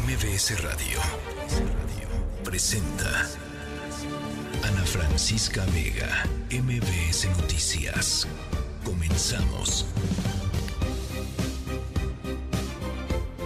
MBS Radio presenta Ana Francisca Vega, MBS Noticias. Comenzamos.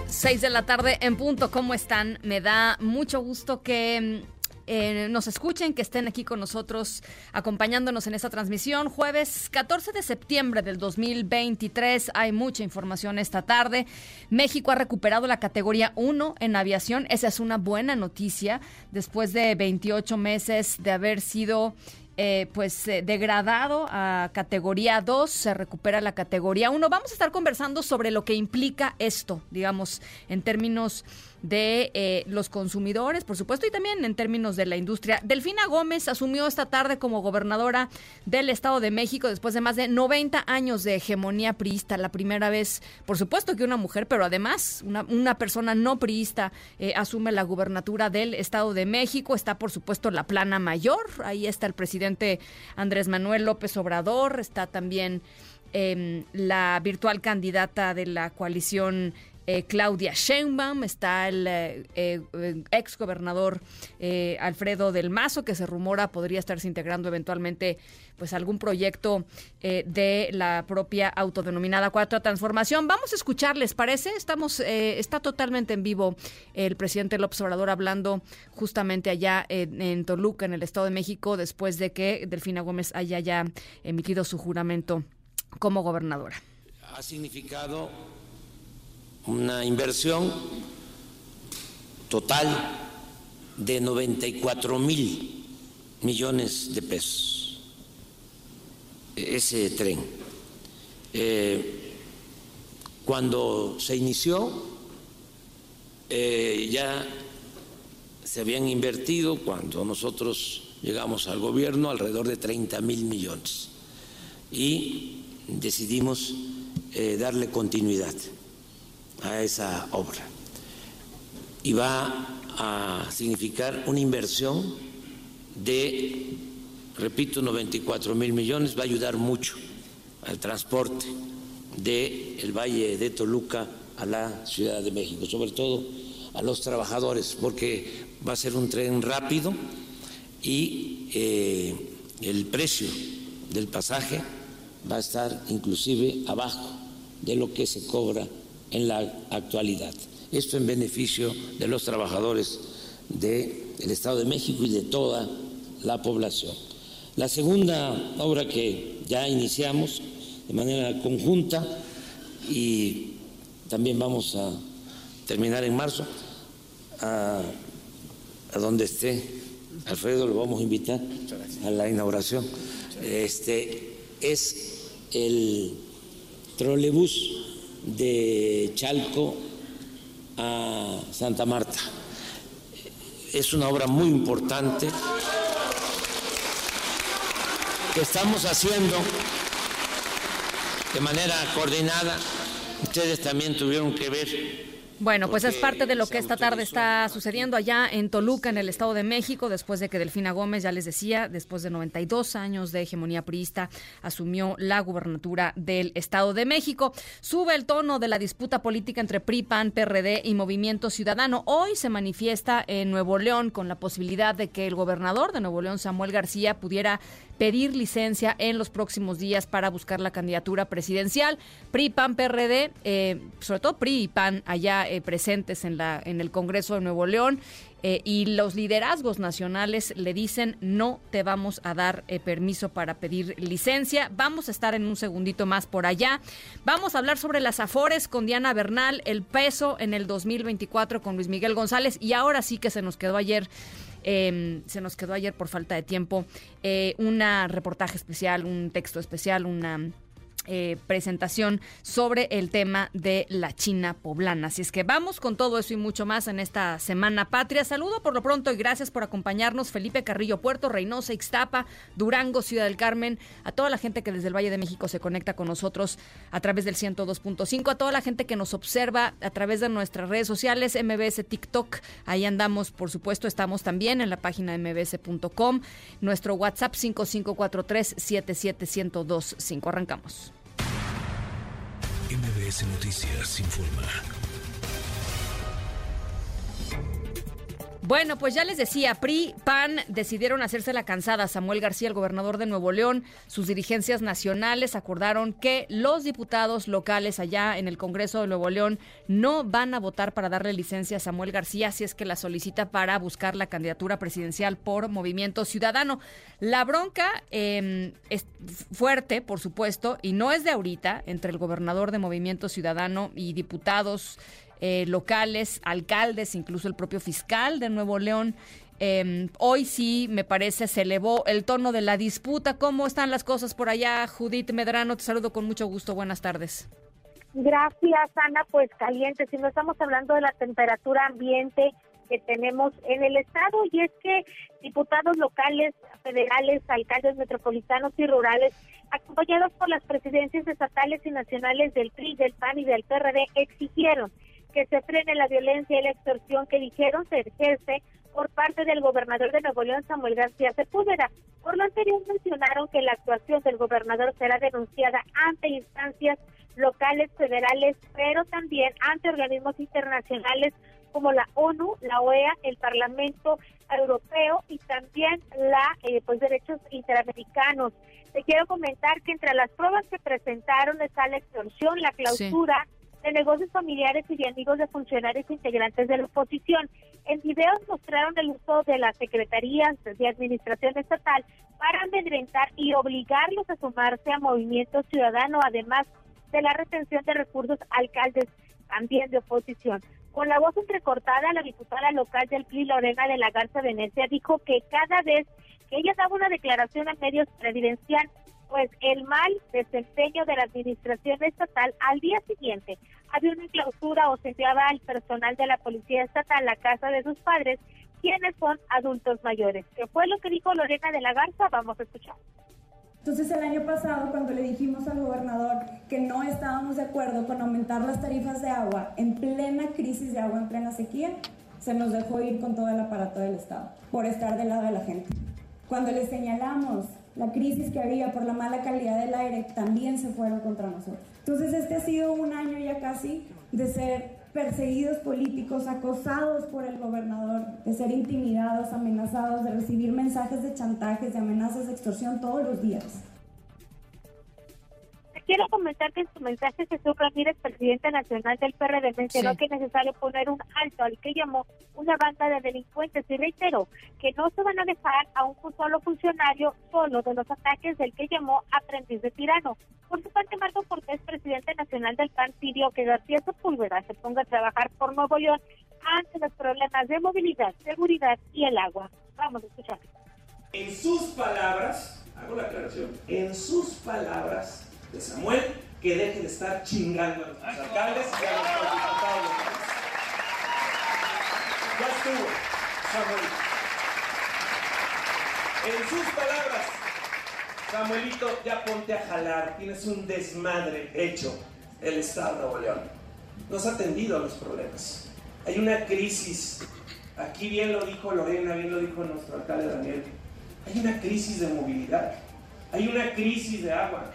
Seis de la tarde en punto, ¿cómo están? Me da mucho gusto que eh, nos escuchen, que estén aquí con nosotros acompañándonos en esta transmisión. Jueves 14 de septiembre del 2023. Hay mucha información esta tarde. México ha recuperado la categoría 1 en aviación. Esa es una buena noticia después de 28 meses de haber sido eh, pues eh, degradado a categoría 2, se recupera la categoría 1. Vamos a estar conversando sobre lo que implica esto, digamos, en términos de eh, los consumidores, por supuesto, y también en términos de la industria. Delfina Gómez asumió esta tarde como gobernadora del Estado de México después de más de 90 años de hegemonía priista. La primera vez, por supuesto que una mujer, pero además una, persona no priista eh, asume la gubernatura del Estado de México. Está, por supuesto, la plana mayor. Ahí está el presidente Andrés Manuel López Obrador. Está también... Em, la virtual candidata de la coalición eh, Claudia Sheinbaum, está el eh, eh, ex gobernador Alfredo del Mazo, que se rumora podría estarse integrando eventualmente pues algún proyecto de la propia autodenominada Cuarta Transformación. Vamos a escuchar, ¿les parece? Estamos, está totalmente en vivo el presidente López Obrador hablando justamente allá en, en Toluca, en el Estado de México, después de que Delfina Gómez haya ya emitido su juramento como gobernadora. Ha significado una inversión total de 94 mil millones de pesos. Ese tren. Eh, cuando se inició, eh, ya se habían invertido, cuando nosotros llegamos al gobierno, alrededor de 30 mil millones. Y decidimos eh, darle continuidad a esa obra. Y va a significar una inversión de, repito, 94 mil millones, va a ayudar mucho al transporte del el Valle de Toluca a la Ciudad de México, sobre todo a los trabajadores, porque va a ser un tren rápido y eh, el precio del pasaje va a estar inclusive abajo de lo que se cobra en la actualidad. Esto en beneficio de los trabajadores del Estado de México y de toda la población. La segunda obra que ya iniciamos de manera conjunta y también vamos a terminar en marzo, a, donde esté Alfredo lo vamos a invitar a la inauguración. Este es el trolebús de Chalco a Santa Marta. Es una obra muy importante que estamos haciendo de manera coordinada. Ustedes también tuvieron que ver bueno, pues es parte de lo que esta tarde está sucediendo allá en Toluca, en el Estado de México, después de que Delfina Gómez, ya les decía, después de 92 años de hegemonía priista, asumió la gubernatura del Estado de México. Sube el tono de la disputa política entre PRI, PAN, PRD y Movimiento Ciudadano. Hoy se manifiesta en Nuevo León con la posibilidad de que el gobernador de Nuevo León, Samuel García, pudiera pedir licencia en los próximos días para buscar la candidatura presidencial. PRI, PAN, PRD, eh, sobre todo PRI y PAN allá eh, presentes en, la, en el Congreso de Nuevo León. Eh, y los liderazgos nacionales le dicen no te vamos a dar permiso para pedir licencia. Vamos a estar en un segundito más por allá. Vamos a hablar sobre las afores con Diana Bernal, el peso en el 2024 con Luis Miguel González y ahora sí que se nos quedó ayer Em, se nos quedó ayer por falta de tiempo eh, un reportaje especial, un texto especial, una eh, presentación sobre el tema de la China poblana. Así es que vamos con todo eso y mucho más en esta Semana Patria. Saludo por lo pronto y gracias por acompañarnos. Felipe Carrillo Puerto, Reynosa, Ixtapa, Durango, Ciudad del Carmen, a toda la gente que desde el Valle de México se conecta con nosotros a través del 102.5, a toda la gente que nos observa a través de nuestras redes sociales, MBS TikTok, ahí andamos, por supuesto, estamos también en la página mbs.com, nuestro WhatsApp 5543 77125. Arrancamos. MBS Noticias informa. Bueno, pues ya les decía, PRI, PAN decidieron hacerse la cansada. Samuel García, el gobernador de Nuevo León, sus dirigencias nacionales acordaron que los diputados locales allá en el Congreso de Nuevo León no van a votar para darle licencia a Samuel García si es que la solicita para buscar la candidatura presidencial por Movimiento Ciudadano. La bronca em, es fuerte, por supuesto, y no es de ahorita, entre el gobernador de Movimiento Ciudadano y diputados eh, locales, alcaldes, incluso el propio fiscal de Nuevo León. Em, hoy sí, me parece, se elevó el tono de la disputa. ¿Cómo están las cosas por allá? Judith Medrano, te saludo con mucho gusto. Buenas tardes. Gracias, Ana. Pues caliente. Si no estamos hablando de la temperatura ambiente que tenemos en el estado y es que diputados locales, federales, alcaldes metropolitanos y rurales, acompañados por las presidencias estatales y nacionales del PRI, del PAN y del PRD, exigieron que se frene la violencia y la extorsión que dijeron se ejerce por parte del gobernador de Nuevo León, Samuel García Sepúlveda. Por lo anterior mencionaron que la actuación del gobernador será denunciada ante instancias locales, federales, pero también ante organismos internacionales como la ONU, la OEA, el Parlamento Europeo y también la eh, pues derechos interamericanos. Te quiero comentar que entre las pruebas que presentaron está la extorsión, la clausura, de negocios familiares y de amigos de funcionarios integrantes de la oposición. En videos mostraron el uso de las secretarías de administración estatal para amedrentar y obligarlos a sumarse a Movimiento Ciudadano, además de la retención de recursos alcaldes también de oposición. Con la voz entrecortada, la diputada local del PLI, Lorena de la Garza Venecia, dijo que cada vez que ella daba una declaración a medios presidencial, pues el mal desempeño de la administración estatal al día siguiente había una clausura o se enviaba al personal de la policía estatal a la casa de sus padres, quienes son adultos mayores. ¿Qué fue lo que dijo Lorena de la Garza? Vamos a escuchar. Entonces el año pasado, cuando le dijimos al gobernador que no estábamos de acuerdo con aumentar las tarifas de agua en plena crisis de agua, en plena sequía, se nos dejó ir con todo el aparato del Estado por estar del lado de la gente. Cuando le señalamos la crisis que había por la mala calidad del aire, también se fueron contra nosotros. Entonces este ha sido un año ya casi de ser perseguidos políticos, acosados por el gobernador, de ser intimidados, amenazados, de recibir mensajes de chantajes, de amenazas de extorsión todos los días. Quiero comentar que en su mensaje Jesús Ramírez, presidente nacional del PRD, mencionó que es necesario poner un alto al que llamó una banda de delincuentes y reiteró que no se van a dejar a un solo funcionario solo de los ataques del que llamó aprendiz de tirano. Por su parte, Marco Cortés, presidente nacional del PAN, pidió que García Sepúlveda se ponga a trabajar por Nuevo León ante los problemas de movilidad, seguridad y el agua. Vamos a escuchar. En sus palabras, hago la aclaración, en sus palabras, de Samuel que deje de estar chingando a los alcaldes y a los diputados. Ya estuvo, Samuel. En sus palabras, Samuelito, ya ponte a jalar, tienes un desmadre hecho el Estado de Nuevo León. No ha atendido a los problemas. Hay una crisis, aquí bien lo dijo Lorena, bien lo dijo nuestro alcalde Daniel, hay una crisis de movilidad, hay una crisis de agua,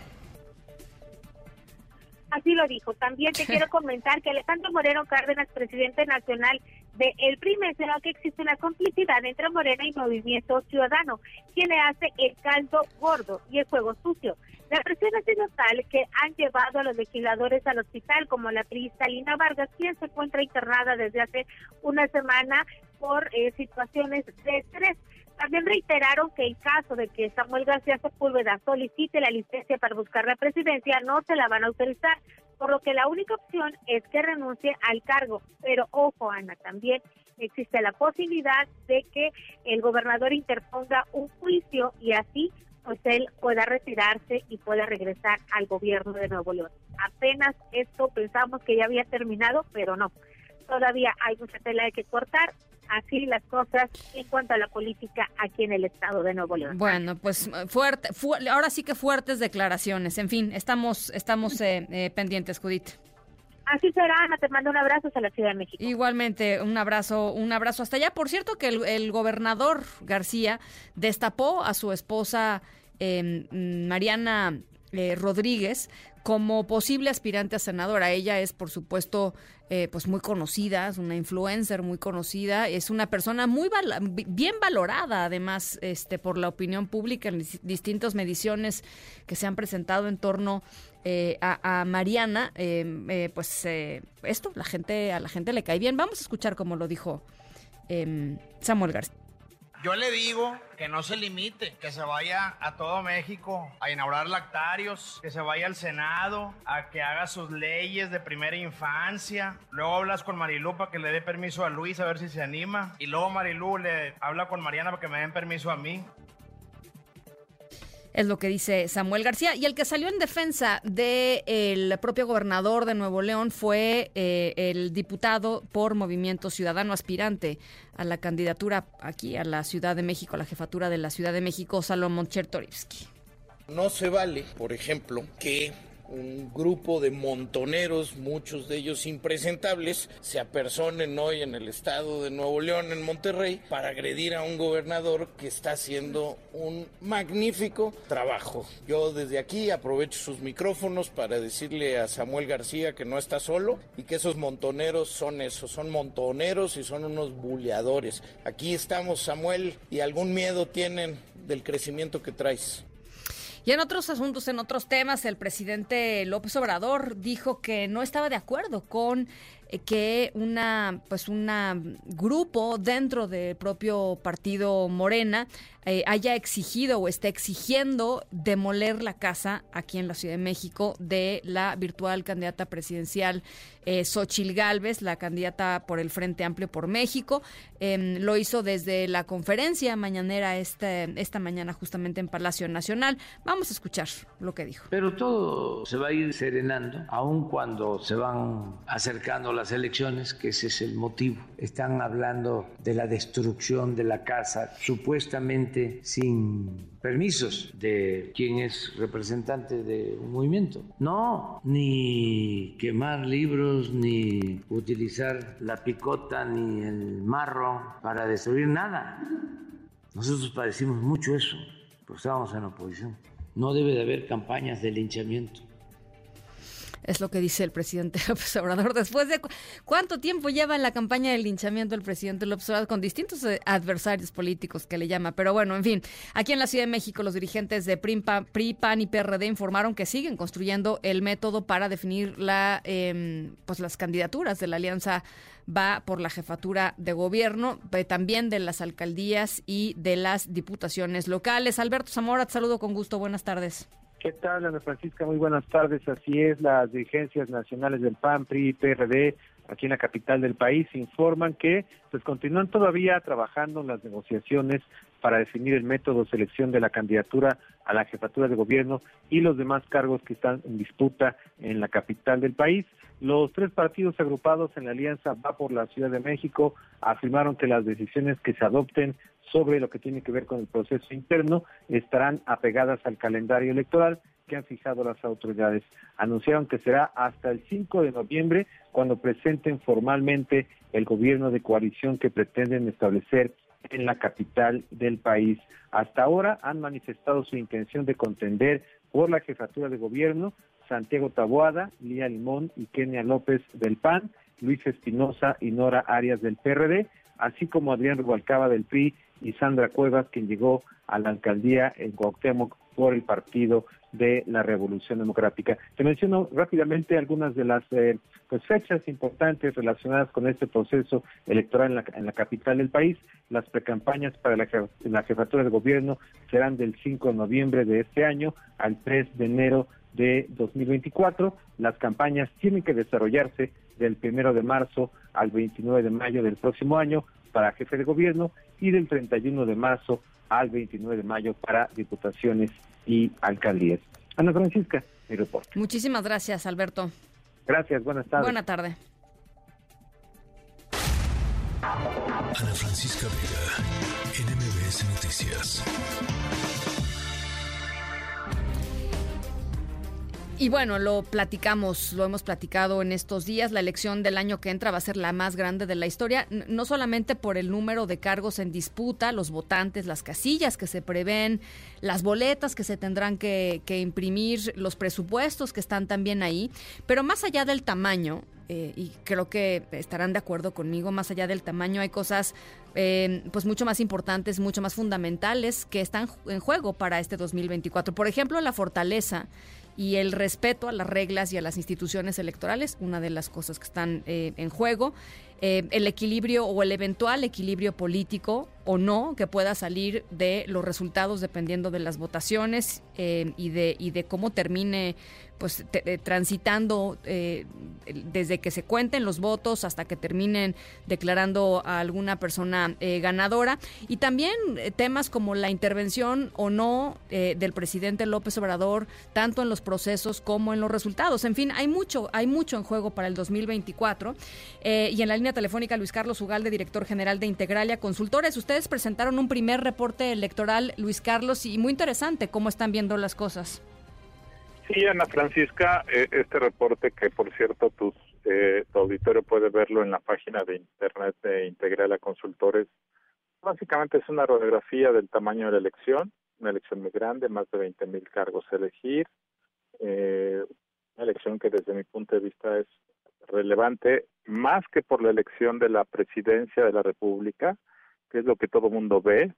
Así lo dijo. También te quiero comentar que Alejandro Moreno Cárdenas, presidente nacional de El PRI, mencionó que existe una complicidad entre Morena y Movimiento Ciudadano, quien le hace el caldo gordo y el juego sucio. La presión ha sido tal que han llevado a los legisladores al hospital, como la priista Lina Vargas, quien se encuentra internada desde hace una semana por eh, situaciones de estrés. También reiteraron que en caso de que Samuel García Sepúlveda solicite la licencia para buscar la presidencia, no se la van a autorizar, por lo que la única opción es que renuncie al cargo. Pero ojo, Ana, también existe la posibilidad de que el gobernador interponga un juicio y así pues él pueda retirarse y pueda regresar al gobierno de Nuevo León. Apenas esto pensamos que ya había terminado, pero no. Todavía hay mucha tela de que cortar así las cosas en cuanto a la política aquí en el estado de Nuevo León. Bueno, pues fuerte, ahora sí que fuertes declaraciones. En fin, estamos, estamos eh, eh, pendientes, Judith. Así será, Ana, te mando un abrazo a la Ciudad de México. Igualmente, un abrazo, un abrazo hasta allá. Por cierto que el, gobernador García destapó a su esposa em, Mariana eh, Rodríguez como posible aspirante a senadora. Ella es, por supuesto, eh, pues muy conocida, es una influencer muy conocida, es una persona muy bien valorada, además, este, por la opinión pública en distintas mediciones que se han presentado en torno eh, a, Mariana. Em, eh, pues esto, la gente, a la gente le cae bien. Vamos a escuchar cómo lo dijo em, Samuel García. Yo le digo que no se limite, que se vaya a todo México a inaugurar lactarios, que se vaya al Senado, a que haga sus leyes de primera infancia. Luego hablas con Marilu para que le dé permiso a Luis a ver si se anima. Y luego Marilu le habla con Mariana para que me den permiso a mí es lo que dice Samuel García. Y el que salió en defensa del propio gobernador de Nuevo León fue eh, el diputado por Movimiento Ciudadano aspirante a la candidatura aquí a la Ciudad de México, a la jefatura de la Ciudad de México, Salomón Chertorivsky. No se vale, por ejemplo, que un grupo de montoneros, muchos de ellos impresentables, se apersonen hoy en el estado de Nuevo León, en Monterrey, para agredir a un gobernador que está haciendo un magnífico trabajo. Yo desde aquí aprovecho sus micrófonos para decirle a Samuel García que no está solo y que esos montoneros son eso, son montoneros y son unos buleadores. Aquí estamos, Samuel, y algún miedo tienen del crecimiento que traes. Y en otros asuntos, en otros temas, el presidente López Obrador dijo que no estaba de acuerdo con eh, que una pues una grupo dentro del propio partido Morena eh, haya exigido o esté exigiendo demoler la casa aquí en la Ciudad de México de la virtual candidata presidencial eh, Xochil Gálvez, la candidata por el Frente Amplio por México. Em, lo hizo desde la conferencia mañanera este, esta mañana justamente en Palacio Nacional. Vamos a escuchar lo que dijo. Pero todo se va a ir serenando, aun cuando se van acercando las elecciones, que ese es el motivo. Están hablando de la destrucción de la casa, supuestamente sin permisos de quien es representante de un movimiento. No, ni quemar libros, ni utilizar la picota, ni el marro para destruir nada. Nosotros padecimos mucho eso, porque estábamos en oposición. No debe de haber campañas de linchamiento es lo que dice el presidente López Obrador. Después de cuánto tiempo lleva en la campaña del linchamiento el presidente López Obrador con distintos eh, adversarios políticos que le llama. Pero bueno, en fin, aquí en la Ciudad de México los dirigentes de PRI, PAN y PRD informaron que siguen construyendo el método para definir la, em, pues las candidaturas de la alianza va por la jefatura de gobierno, también de las alcaldías y de las diputaciones locales. Alberto Zamora, te saludo con gusto. Buenas tardes. ¿Qué tal, Ana Francisca? Muy buenas tardes. Así es, las dirigencias nacionales del PAN, PRI y PRD aquí en la capital del país informan que pues continúan todavía trabajando en las negociaciones para definir el método de selección de la candidatura a la jefatura de gobierno y los demás cargos que están en disputa en la capital del país. Los tres partidos agrupados en la alianza Va por la Ciudad de México afirmaron que las decisiones que se adopten sobre lo que tiene que ver con el proceso interno estarán apegadas al calendario electoral que han fijado las autoridades. Anunciaron que será hasta el 5 de noviembre cuando presenten formalmente el gobierno de coalición que pretenden establecer en la capital del país. Hasta ahora han manifestado su intención de contender por la jefatura de gobierno Santiago Taboada, Lía Limón y Kenia López del PAN, Luis Espinosa y Nora Arias del PRD, así como Adrián Rubalcaba del PRI y Sandra Cuevas, quien llegó a la alcaldía en Cuauhtémoc por el Partido de la Revolución Democrática. Te menciono rápidamente algunas de las eh, pues, fechas importantes relacionadas con este proceso electoral en la, capital del país. Las precampañas para la, la jefatura de gobierno serán del 5 de noviembre de este año al 3 de enero de 2024. Las campañas tienen que desarrollarse del 1 de marzo al 29 de mayo del próximo año para jefe de gobierno y del 31 de marzo al 29 de mayo para diputaciones y alcaldías. Ana Francisca, mi reporte. Muchísimas gracias, Alberto. Gracias, buenas tardes. Buena tarde. Ana Francisca Vega, NMBS Noticias. Y bueno, lo platicamos, lo hemos platicado en estos días. La elección del año que entra va a ser la más grande de la historia, no solamente por el número de cargos en disputa, los votantes, las casillas que se prevén, las boletas que se tendrán que, imprimir, los presupuestos que están también ahí, pero más allá del tamaño, eh, y creo que estarán de acuerdo conmigo, más allá del tamaño hay cosas eh, pues mucho más importantes, mucho más fundamentales que están en juego para este 2024. Por ejemplo, la fortaleza y el respeto a las reglas y a las instituciones electorales, una de las cosas que están eh, en juego. Eh, el equilibrio o el eventual equilibrio político o no que pueda salir de los resultados dependiendo de las votaciones eh, y, de, y de cómo termine pues eh, transitando eh, desde que se cuenten los votos hasta que terminen declarando a alguna persona eh, ganadora y también temas como la intervención o no del presidente López Obrador tanto en los procesos como en los resultados. En fin, hay mucho, hay mucho en juego para el 2024 y en la línea telefónica Luis Carlos Ugalde, director general de Integralia Consultores. Ustedes presentaron un primer reporte electoral, Luis Carlos, y muy interesante cómo están viendo las cosas. Sí, Ana Francisca, eh, este reporte que por cierto eh, tu auditorio puede verlo en la página de internet de Integral a Consultores, básicamente es una radiografía del tamaño de la elección, una elección muy grande, más de 20 mil cargos a elegir, eh, una elección que desde mi punto de vista es relevante más que por la elección de la presidencia de la República, que es lo que todo mundo ve,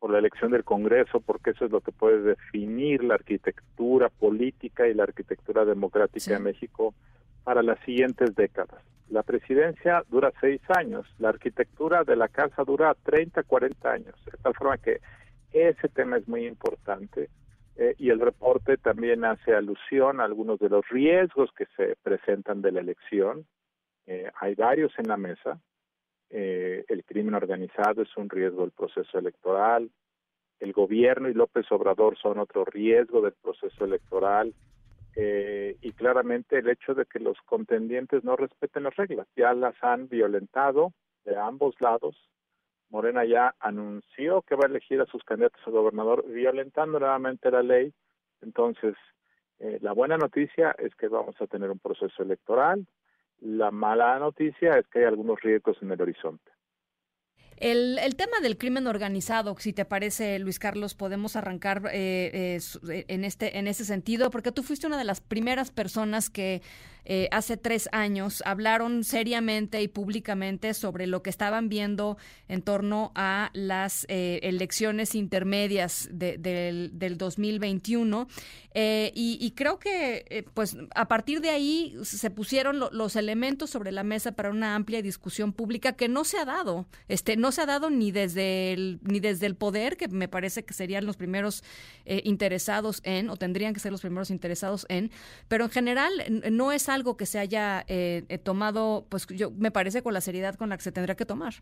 por la elección del Congreso, porque eso es lo que puede definir la arquitectura política y la arquitectura democrática de México para las siguientes décadas. La presidencia dura seis años, la arquitectura de la casa dura 30, 40 años, de tal forma que ese tema es muy importante eh, y el reporte también hace alusión a algunos de los riesgos que se presentan de la elección. Eh, hay varios en la mesa, eh, el crimen organizado es un riesgo del proceso electoral, el gobierno y López Obrador son otro riesgo del proceso electoral eh, y claramente el hecho de que los contendientes no respeten las reglas, ya las han violentado de ambos lados. Morena ya anunció que va a elegir a sus candidatos a gobernador violentando nuevamente la ley. Entonces, eh, la buena noticia es que vamos a tener un proceso electoral la mala noticia es que hay algunos riesgos en el horizonte. El, tema del crimen organizado, si te parece, Luis Carlos, podemos arrancar eh, eh, en, este, en ese sentido, porque tú fuiste una de las primeras personas que eh, hace tres años hablaron seriamente y públicamente sobre lo que estaban viendo en torno a las elecciones intermedias del, del, 2021. Y, y, creo que, pues, a partir de ahí se pusieron los elementos sobre la mesa para una amplia discusión pública que no se ha dado. Este, no se ha dado ni desde el, ni desde el poder, que me parece que serían los primeros eh, interesados en, o tendrían que ser los primeros interesados en, pero en general no es algo que se haya eh, eh, tomado, pues yo me parece con la seriedad con la que se tendría que tomar.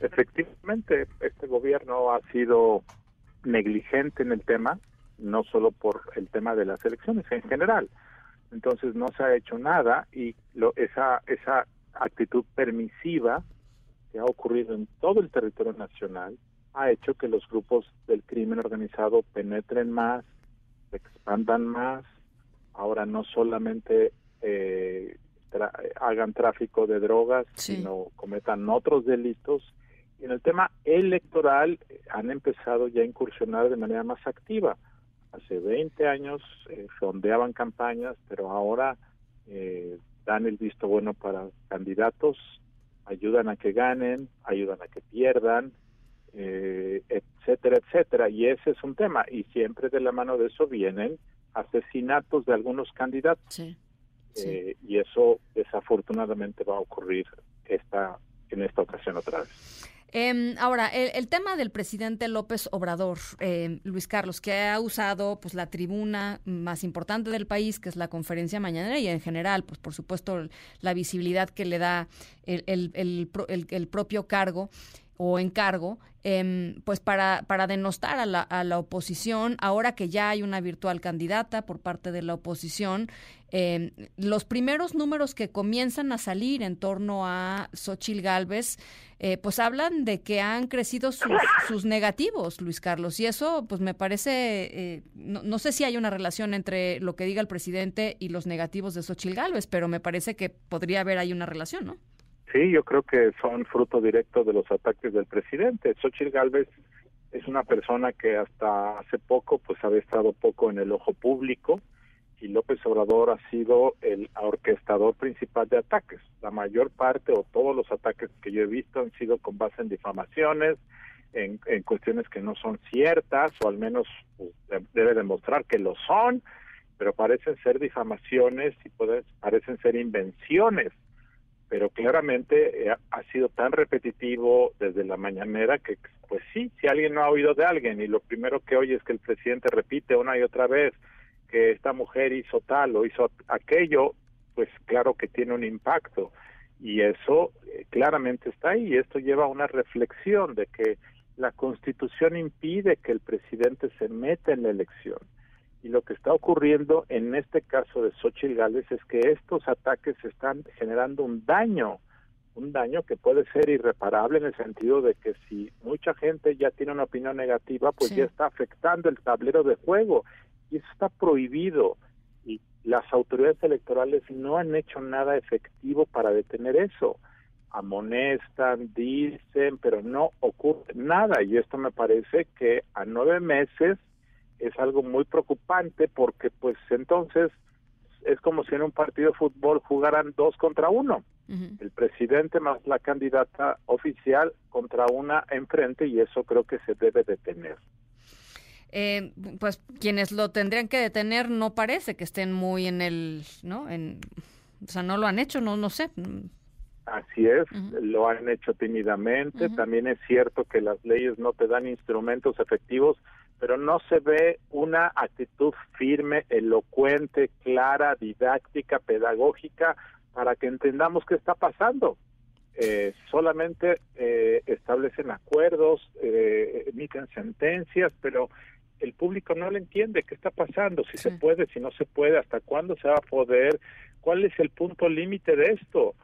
Efectivamente, este gobierno ha sido negligente en el tema, no solo por el tema de las elecciones, en general. Entonces no se ha hecho nada y lo, esa, esa actitud permisiva que ha ocurrido en todo el territorio nacional ha hecho que los grupos del crimen organizado penetren más, expandan más, ahora no solamente eh, hagan tráfico de drogas, sino cometan otros delitos. Y en el tema electoral eh, han empezado ya a incursionar de manera más activa. Hace 20 años eh, sondeaban campañas, pero ahora eh, dan el visto bueno para candidatos ayudan a que ganen, ayudan a que pierdan, eh, etcétera, etcétera. Y ese es un tema. Y siempre de la mano de eso vienen asesinatos de algunos candidatos. Eh, y eso desafortunadamente va a ocurrir esta, en esta ocasión otra vez. Em, ahora, el, tema del presidente López Obrador, em, Luis Carlos, que ha usado pues la tribuna más importante del país, que es la conferencia mañanera, y en general, pues por supuesto, la visibilidad que le da el, el propio cargo. O encargo, em, pues para, para denostar a la, a la oposición, ahora que ya hay una virtual candidata por parte de la oposición, em, los primeros números que comienzan a salir en torno a Xochil Gálvez, eh, pues hablan de que han crecido sus, sus, negativos, Luis Carlos, y eso pues me parece, eh, no, no, sé si hay una relación entre lo que diga el presidente y los negativos de Xochil Gálvez, pero me parece que podría haber ahí una relación, ¿no? Sí, yo creo que son fruto directo de los ataques del presidente. Xochitl Gálvez es una persona que hasta hace poco pues había estado poco en el ojo público y López Obrador ha sido el orquestador principal de ataques. La mayor parte o todos los ataques que yo he visto han sido con base en difamaciones, en, cuestiones que no son ciertas o al menos pues, debe demostrar que lo son, pero parecen ser difamaciones y parecen ser invenciones pero claramente eh, ha sido tan repetitivo desde la mañanera que pues sí, si alguien no ha oído de alguien y lo primero que oye es que el presidente repite una y otra vez que esta mujer hizo tal o hizo aquello, pues claro que tiene un impacto. Y eso eh, claramente está ahí. Esto lleva a una reflexión de que la constitución impide que el presidente se meta en la elección y lo que está ocurriendo en este caso de Xochitl Gales es que estos ataques están generando un daño, un daño que puede ser irreparable en el sentido de que si mucha gente ya tiene una opinión negativa, pues ya está afectando el tablero de juego. Y eso está prohibido. Y las autoridades electorales no han hecho nada efectivo para detener eso. Amonestan, dicen, pero no ocurre nada. Y esto me parece que a nueve meses es algo muy preocupante porque pues entonces es como si en un partido de fútbol jugaran dos contra uno. El presidente más la candidata oficial contra una enfrente y eso creo que se debe detener. Eh, pues quienes lo tendrían que detener no parece que estén muy en el, ¿no? En, o sea, no lo han hecho, no, no sé. Así es, lo han hecho tímidamente. También es cierto que las leyes no te dan instrumentos efectivos pero no se ve una actitud firme, elocuente, clara, didáctica, pedagógica, para que entendamos qué está pasando. Eh, solamente eh, establecen acuerdos, eh, emiten sentencias, pero el público no le entiende qué está pasando, si se puede, si no se puede, hasta cuándo se va a poder, cuál es el punto límite de esto.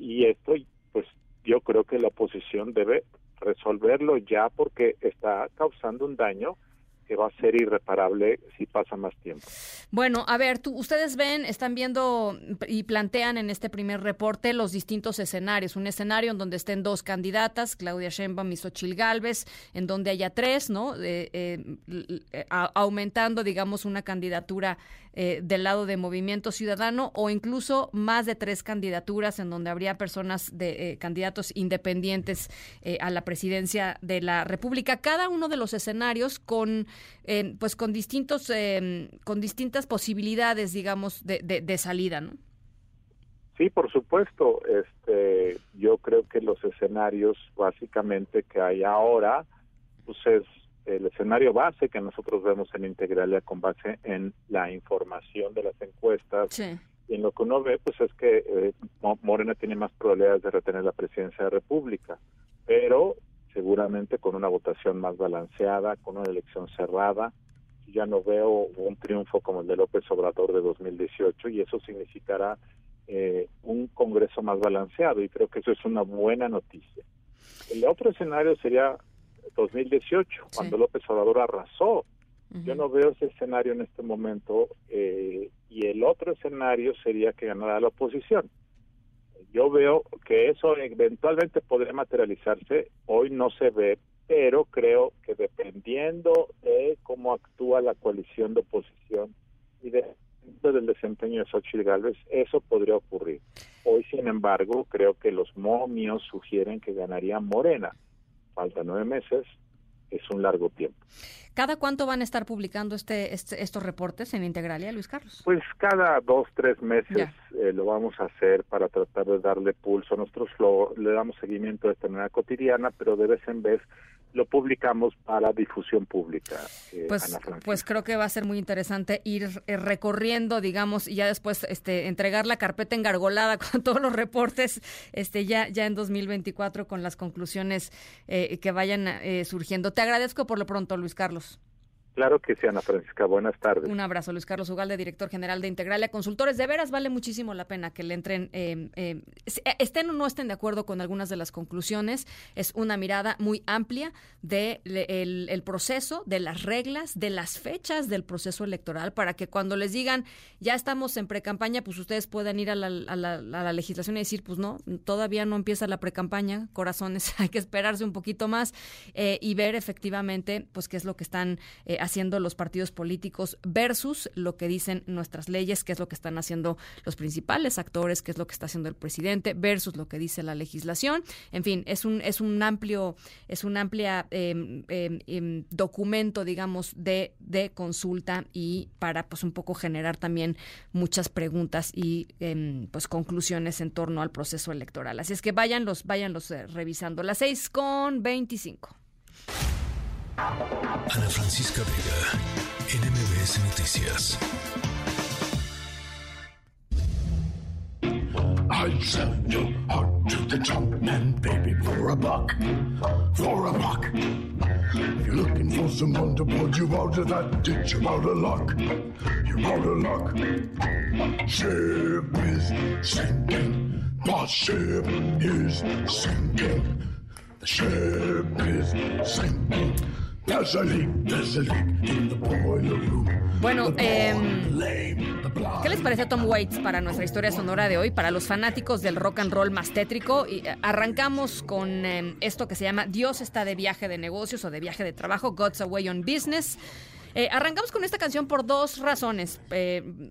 y esto, pues yo creo que la oposición debe resolverlo ya porque está causando un daño que va a ser irreparable si pasa más tiempo. Bueno, a ver, tú, ustedes ven, están viendo y plantean en este primer reporte los distintos escenarios. Un escenario en donde estén dos candidatas, Claudia Sheinbaum y Xochil Gálvez, en donde haya tres, ¿no? Eh, eh, aumentando, digamos, una candidatura eh, del lado de Movimiento Ciudadano o incluso más de tres candidaturas en donde habría personas de eh, candidatos independientes eh, a la presidencia de la República. Cada uno de los escenarios con pues con distintos con distintas posibilidades, digamos, de, de, salida, ¿no? Sí, por supuesto. Este, yo creo que los escenarios básicamente que hay ahora, pues es el escenario base que nosotros vemos en Integralia con base en la información de las encuestas. Y en lo que uno ve, pues es que eh, Morena tiene más probabilidades de retener la presidencia de la República, pero seguramente con una votación más balanceada, con una elección cerrada. Ya no veo un triunfo como el de López Obrador de 2018 y eso significará eh, un Congreso más balanceado y creo que eso es una buena noticia. El otro escenario sería 2018, cuando López Obrador arrasó. Yo no veo ese escenario en este momento eh, y el otro escenario sería que ganara la oposición. Yo veo que eso eventualmente podría materializarse, hoy no se ve, pero creo que dependiendo de cómo actúa la coalición de oposición y de, del desempeño de Xochitl Gálvez, eso podría ocurrir. Hoy, sin embargo, creo que los momios sugieren que ganaría Morena falta nueve meses, es un largo tiempo. ¿Cada cuánto van a estar publicando este, este estos reportes en Integralia, Luis Carlos? Pues cada dos, tres meses eh, lo vamos a hacer para tratar de darle pulso. Nosotros lo, le damos seguimiento de esta manera cotidiana, pero de vez en vez lo publicamos para difusión pública. Eh, pues, pues creo que va a ser muy interesante ir eh, recorriendo, digamos, y ya después este, entregar la carpeta engargolada con todos los reportes este, ya, ya en 2024 con las conclusiones eh, que vayan surgiendo. Te agradezco por lo pronto, Luis Carlos. Claro que sí, Ana Francisca. Buenas tardes. Un abrazo, Luis Carlos Ugalde, director general de Integralia Consultores. De veras vale muchísimo la pena que le entren, eh, eh, estén o no estén de acuerdo con algunas de las conclusiones. Es una mirada muy amplia del de el, proceso, de las reglas, de las fechas del proceso electoral, para que cuando les digan ya estamos en precampaña, pues ustedes puedan ir a la, a la legislación y decir, pues no, todavía no empieza la precampaña, corazones, hay que esperarse un poquito más eh, y ver efectivamente, pues qué es lo que están haciendo los partidos políticos versus lo que dicen nuestras leyes, qué es lo que están haciendo los principales actores, qué es lo que está haciendo el presidente versus lo que dice la legislación. En fin, es un es un amplio es un amplia em, em, em, documento, digamos, de, de consulta y para pues un poco generar también muchas preguntas y pues conclusiones en torno al proceso electoral. Así es que vayan los vayan los eh, revisando. Las seis con veinticinco. Ana Francisca Vega, NMBS Noticias. I'd sell you out to the top man, baby, for a buck, for a buck. If you're looking for someone to pull you out of that ditch, you're out of luck, you're out of luck. Ship is sinking, the ship is sinking, the ship is sinking. Bueno, eh, ¿qué les parece a Tom Waits para nuestra historia sonora de hoy? Para los fanáticos del rock and roll más tétrico, y eh, arrancamos con em, esto que se llama Dios está de viaje de negocios o de viaje de trabajo, God's Away on Business. Eh, arrancamos con esta canción por dos razones. Eh,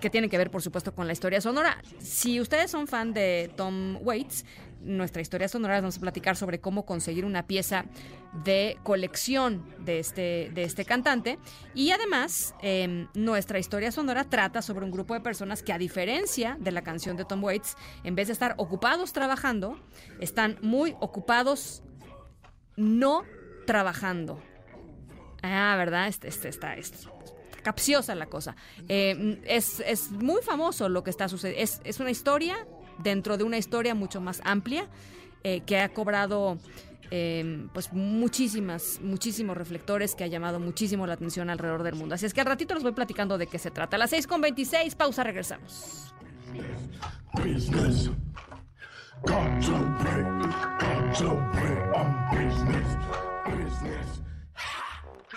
que tienen que ver, por supuesto, con la historia sonora. Si ustedes son fan de Tom Waits, nuestra historia sonora vamos a platicar sobre cómo conseguir una pieza de colección de este, de este cantante. Y además, em, nuestra historia sonora trata sobre un grupo de personas que, a diferencia de la canción de Tom Waits, en vez de estar ocupados trabajando, están muy ocupados no trabajando. Ah, ¿verdad? Este, este, está, capciosa la cosa. Em, es, es, muy famoso lo que está sucediendo. Es, es una historia dentro de una historia mucho más amplia eh, que ha cobrado eh, pues muchísimas, muchísimos reflectores que ha llamado muchísimo la atención alrededor del mundo. Así es que al ratito les voy platicando de qué se trata. A las 6 con 26, pausa, regresamos.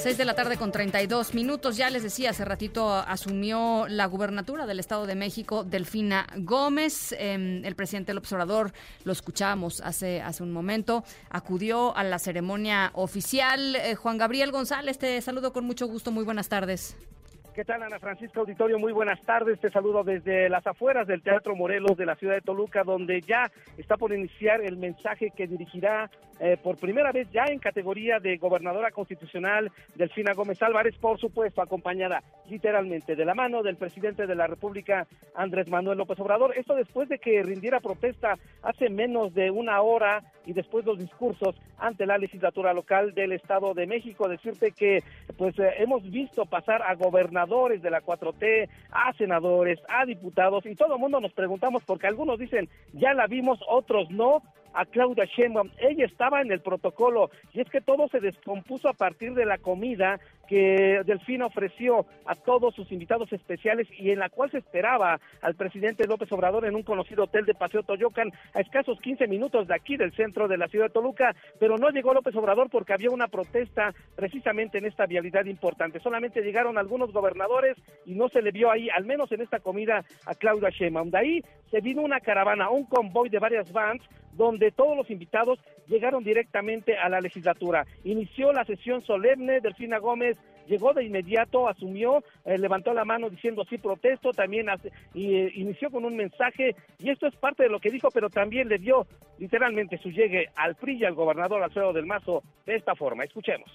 6 de la tarde con 32 minutos. Ya les decía, hace ratito asumió la gubernatura del Estado de México Delfina Gómez. Em, el presidente del observador, lo escuchábamos hace, hace un momento, acudió a la ceremonia oficial. Eh, Juan Gabriel González, te saludo con mucho gusto. Muy buenas tardes. ¿Qué tal, Ana Francisca Auditorio? Muy buenas tardes. Te saludo desde las afueras del Teatro Morelos de la ciudad de Toluca, donde ya está por iniciar el mensaje que dirigirá eh, por primera vez ya en categoría de gobernadora constitucional Delfina Gómez Álvarez, por supuesto, acompañada literalmente de la mano del presidente de la República, Andrés Manuel López Obrador. Esto después de que rindiera protesta hace menos de una hora y después los discursos ante la legislatura local del Estado de México. Decirte que pues eh, hemos visto pasar a gobernadores de la 4T, a senadores, a diputados y todo el mundo nos preguntamos porque algunos dicen ya la vimos, otros no, a Claudia Sheinbaum. Ella estaba en el protocolo y es que todo se descompuso a partir de la comida que Delfina ofreció a todos sus invitados especiales y en la cual se esperaba al presidente López Obrador en un conocido hotel de Paseo Toyocan a escasos 15 minutos de aquí del centro de la ciudad de Toluca, pero no llegó López Obrador porque había una protesta precisamente en esta vialidad importante. Solamente llegaron algunos gobernadores y no se le vio ahí, al menos en esta comida, a Claudia Sheinbaum. De ahí se vino una caravana, un convoy de varias vans donde todos los invitados llegaron directamente a la legislatura. Inició la sesión solemne, Delfina Gómez llegó de inmediato, asumió, eh, levantó la mano diciendo sí protesto, también y, eh, inició con un mensaje, y esto es parte de lo que dijo, pero también le dio literalmente su llegue al PRI y al gobernador Alfredo del Mazo de esta forma. Escuchemos.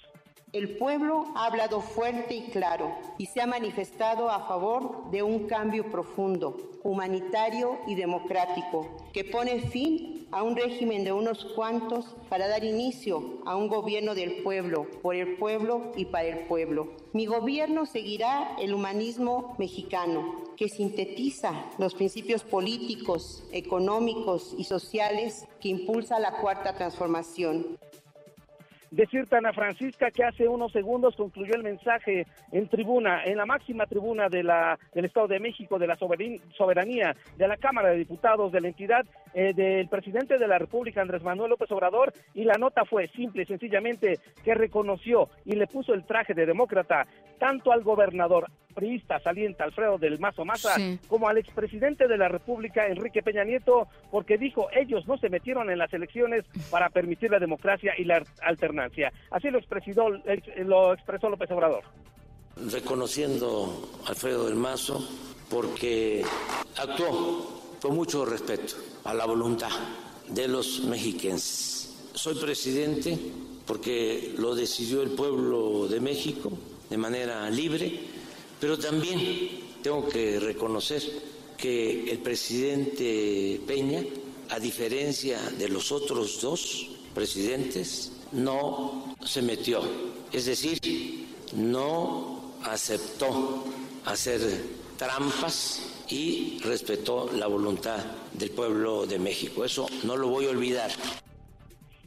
El pueblo ha hablado fuerte y claro y se ha manifestado a favor de un cambio profundo, humanitario y democrático, que pone fin a un régimen de unos cuantos para dar inicio a un gobierno del pueblo, por el pueblo y para el pueblo. Mi gobierno seguirá el humanismo mexicano, que sintetiza los principios políticos, económicos y sociales que impulsa la cuarta transformación. Decir Ana Francisca que hace unos segundos concluyó el mensaje en tribuna, en la máxima tribuna de la, del Estado de México, de la soberanía, de la Cámara de Diputados, de la entidad eh, del presidente de la República, Andrés Manuel López Obrador, y la nota fue simple y sencillamente que reconoció y le puso el traje de demócrata tanto al gobernador priista saliente Alfredo del Mazo Maza como al expresidente de la República Enrique Peña Nieto porque dijo ellos no se metieron en las elecciones para permitir la democracia y la alternancia. Así lo expresó, lo expresó López Obrador. Reconociendo a Alfredo del Mazo porque actuó con mucho respeto a la voluntad de los mexiquenses. Soy presidente porque lo decidió el pueblo de México de manera libre pero también tengo que reconocer que el presidente Peña, a diferencia de los otros dos presidentes, no se metió, es decir, no aceptó hacer trampas y respetó la voluntad del pueblo de México. Eso no lo voy a olvidar.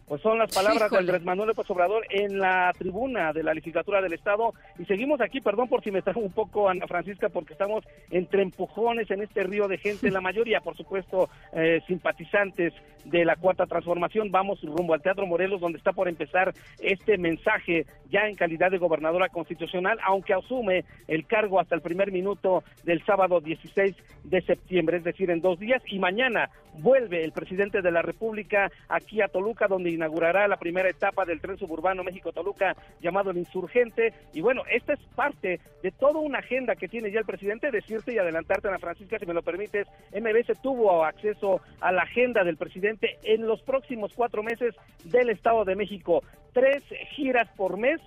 Pues son las palabras de Andrés Manuel López Obrador en la tribuna de la legislatura del Estado. Y seguimos aquí, perdón por si me traigo un poco, Ana Francisca, porque estamos entre empujones en este río de gente, la mayoría, por supuesto, eh, simpatizantes de la Cuarta Transformación. Vamos rumbo al Teatro Morelos, donde está por empezar este mensaje ya en calidad de gobernadora constitucional, aunque asume el cargo hasta el primer minuto del sábado 16 de septiembre, es decir, en dos días. Y mañana vuelve el presidente de la República aquí a Toluca, donde inaugurará la primera etapa del tren suburbano México-Toluca llamado el Insurgente. Y bueno, esta es parte de toda una agenda que tiene ya el presidente. Decirte y adelantarte, Ana Francisca, si me lo permites, MBS tuvo acceso a la agenda del presidente en los próximos cuatro meses del Estado de México. Tres giras por mes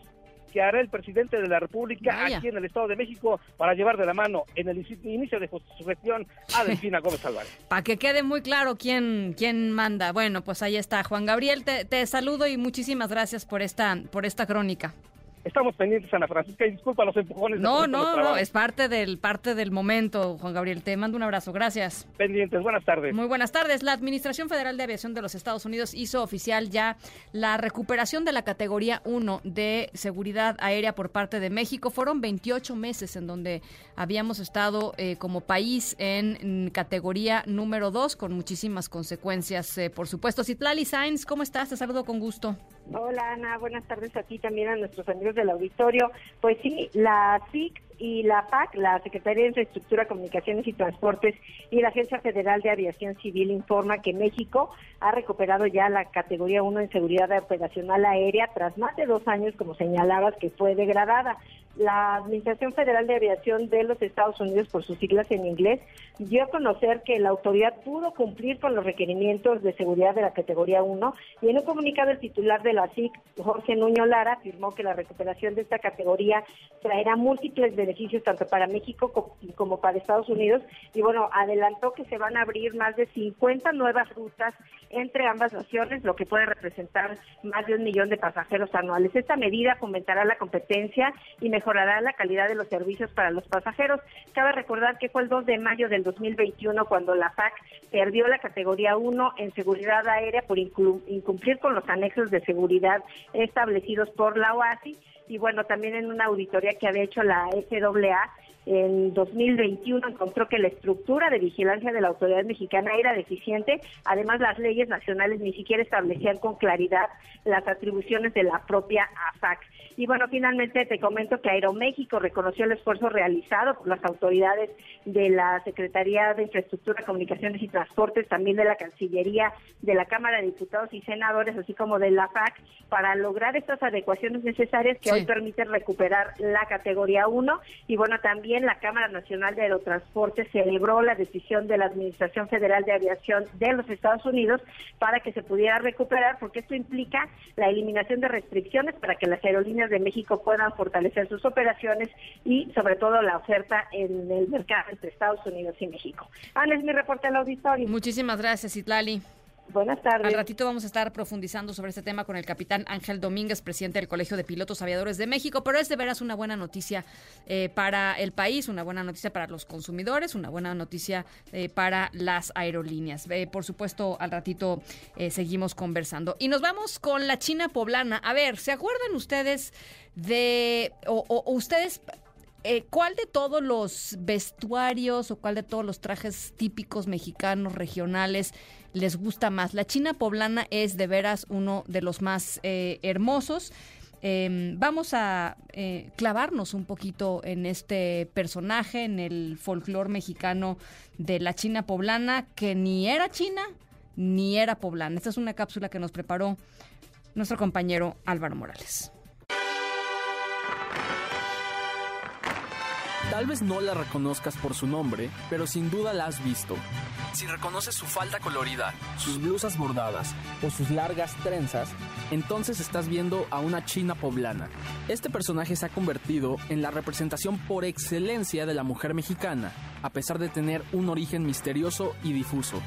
que hará el presidente de la República aquí en el Estado de México para llevar de la mano en el inicio de su gestión a Delfina Gómez Álvarez. Para que quede muy claro quién, quién manda. Bueno, pues ahí está. Juan Gabriel, te, te saludo y muchísimas gracias por esta, por esta crónica. Estamos pendientes, Ana Francisca, y disculpa los empujones. No, no, no, es parte del, parte del momento, Juan Gabriel. Te mando un abrazo, gracias. Pendientes, buenas tardes. Muy buenas tardes. La Administración Federal de Aviación de los Estados Unidos hizo oficial ya la recuperación de la categoría 1 de seguridad aérea por parte de México. Fueron 28 meses en donde habíamos estado eh, como país en, categoría número 2 con muchísimas consecuencias, eh, por supuesto. Citlali Sainz, ¿cómo estás? Te saludo con gusto. Hola Ana, buenas tardes a ti también a nuestros amigos del auditorio. Pues sí, la SIC y la PAC, la Secretaría de Infraestructura, Comunicaciones y Transportes y la Agencia Federal de Aviación Civil informa que México ha recuperado ya la categoría 1 en seguridad operacional aérea tras más de dos años, como señalabas, que fue degradada la Administración Federal de Aviación de los Estados Unidos, por sus siglas en inglés, dio a conocer que la autoridad pudo cumplir con los requerimientos de seguridad de la categoría 1 y en un comunicado el titular de la SIC, Jorge Nuño Lara, afirmó que la recuperación de esta categoría traerá múltiples beneficios tanto para México como para Estados Unidos y bueno, adelantó que se van a abrir más de 50 nuevas rutas entre ambas naciones, lo que puede representar más de un millón de pasajeros anuales. Esta medida fomentará la competencia y mejorará la calidad de los servicios para los pasajeros. Cabe recordar que fue el 2 de mayo del 2021 cuando la PAC perdió la categoría 1 en seguridad aérea por incumplir con los anexos de seguridad establecidos por la OASI y bueno, también en una auditoría que había hecho la FAA en 2021 encontró que la estructura de vigilancia de la autoridad mexicana era deficiente. Además, las leyes nacionales ni siquiera establecían con claridad las atribuciones de la propia AFAC. Y bueno, finalmente te comento que Aeroméxico reconoció el esfuerzo realizado por las autoridades de la Secretaría de Infraestructura, Comunicaciones y Transportes, también de la Cancillería, de la Cámara de Diputados y Senadores, así como de la FAC, para lograr estas adecuaciones necesarias que hoy permiten recuperar la categoría 1. Y bueno, también la Cámara Nacional de Aerotransporte celebró la decisión de la Administración Federal de Aviación de los Estados Unidos para que se pudiera recuperar, porque esto implica la eliminación de restricciones para que las aerolíneas de México puedan fortalecer sus operaciones y sobre todo la oferta en el mercado entre Estados Unidos y México. Ana, mi reporte al auditorio. Muchísimas gracias, Itlali. Buenas tardes. Al ratito vamos a estar profundizando sobre este tema con el capitán Ángel Domínguez, presidente del Colegio de Pilotos Aviadores de México, pero es de veras una buena noticia eh, para el país, una buena noticia para los consumidores, una buena noticia eh, para las aerolíneas. Eh, por supuesto, al ratito seguimos conversando. Y nos vamos con la China poblana. A ver, ¿se acuerdan ustedes de, o ustedes ¿Cuál de todos los vestuarios o cuál de todos los trajes típicos mexicanos regionales les gusta más? La China poblana es de veras uno de los más eh, hermosos. Em, vamos a eh, clavarnos un poquito en este personaje, en el folclore mexicano de la China poblana, que ni era china ni era poblana. Esta es una cápsula que nos preparó nuestro compañero Álvaro Morales. Tal vez no la reconozcas por su nombre, pero sin duda la has visto. Si reconoces su falda colorida, sus blusas bordadas o sus largas trenzas, entonces estás viendo a una china poblana. Este personaje se ha convertido en la representación por excelencia de la mujer mexicana, a pesar de tener un origen misterioso y difuso.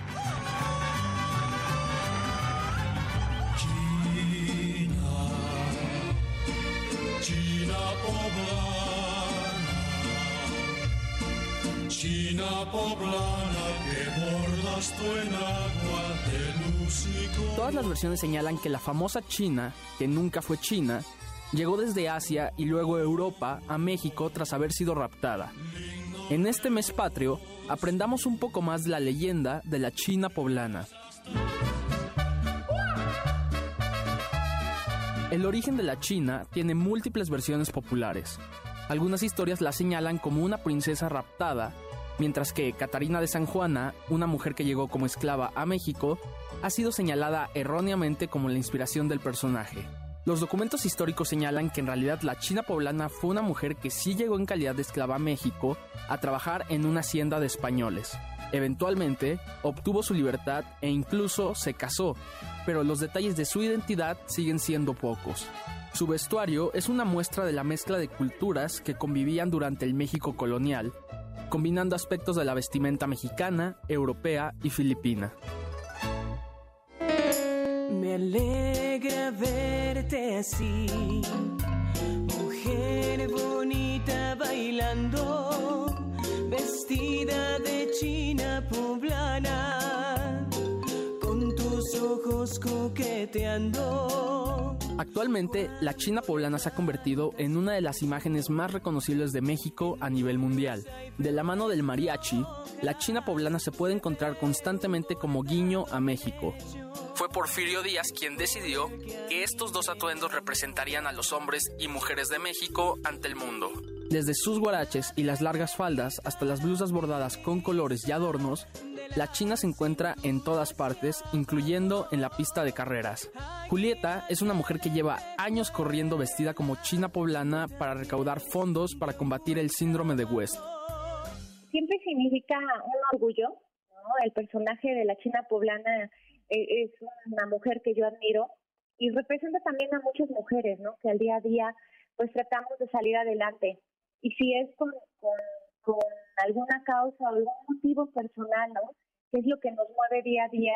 Todas las versiones señalan que la famosa China, que nunca fue China, llegó desde Asia y luego Europa a México tras haber sido raptada. En este mes patrio, aprendamos un poco más de la leyenda de la China poblana. El origen de la China tiene múltiples versiones populares. Algunas historias la señalan como una princesa raptada mientras que Catarina de San Juana, una mujer que llegó como esclava a México, ha sido señalada erróneamente como la inspiración del personaje. Los documentos históricos señalan que en realidad la China poblana fue una mujer que sí llegó en calidad de esclava a México a trabajar en una hacienda de españoles. Eventualmente, obtuvo su libertad e incluso se casó, pero los detalles de su identidad siguen siendo pocos. Su vestuario es una muestra de la mezcla de culturas que convivían durante el México colonial combinando aspectos de la vestimenta mexicana, europea y filipina. Me alegra verte así, mujer bonita bailando, vestida de china poblana, con tus ojos coqueteando Actualmente, la China poblana se ha convertido en una de las imágenes más reconocibles de México a nivel mundial. De la mano del mariachi, la China poblana se puede encontrar constantemente como guiño a México. Fue Porfirio Díaz quien decidió que estos dos atuendos representarían a los hombres y mujeres de México ante el mundo. Desde sus guaraches y las largas faldas hasta las blusas bordadas con colores y adornos, la China se encuentra en todas partes, incluyendo en la pista de carreras. Julieta es una mujer que lleva años corriendo vestida como China poblana para recaudar fondos para combatir el síndrome de West. Siempre significa un orgullo, ¿no? El personaje de la China poblana eh, es una mujer que yo admiro y representa también a muchas mujeres, ¿no? Que al día a día pues tratamos de salir adelante. Y si es con con alguna causa o algún motivo personal, ¿no? Que es lo que nos mueve día a día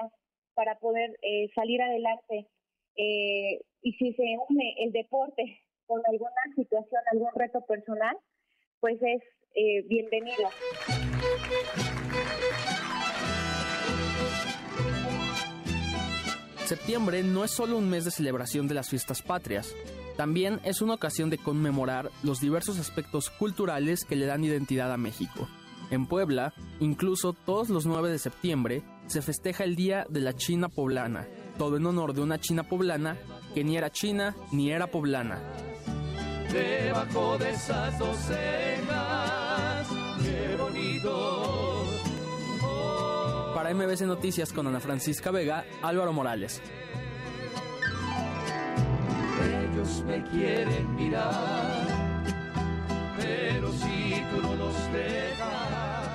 para poder eh, salir adelante. Eh, y si se une el deporte con alguna situación, algún reto personal, pues es eh, bienvenido. Septiembre no es solo un mes de celebración de las fiestas patrias, También es una ocasión de conmemorar los diversos aspectos culturales que le dan identidad a México. En Puebla, incluso todos los 9 de septiembre, se festeja el Día de la China Poblana, todo en honor de una China poblana que ni era china ni era poblana. Debajo de esas dos cejas, qué bonito. Para MBC Noticias con Ana Francisca Vega, Álvaro Morales. Ellos me quieren mirar, pero si tú no los dejas,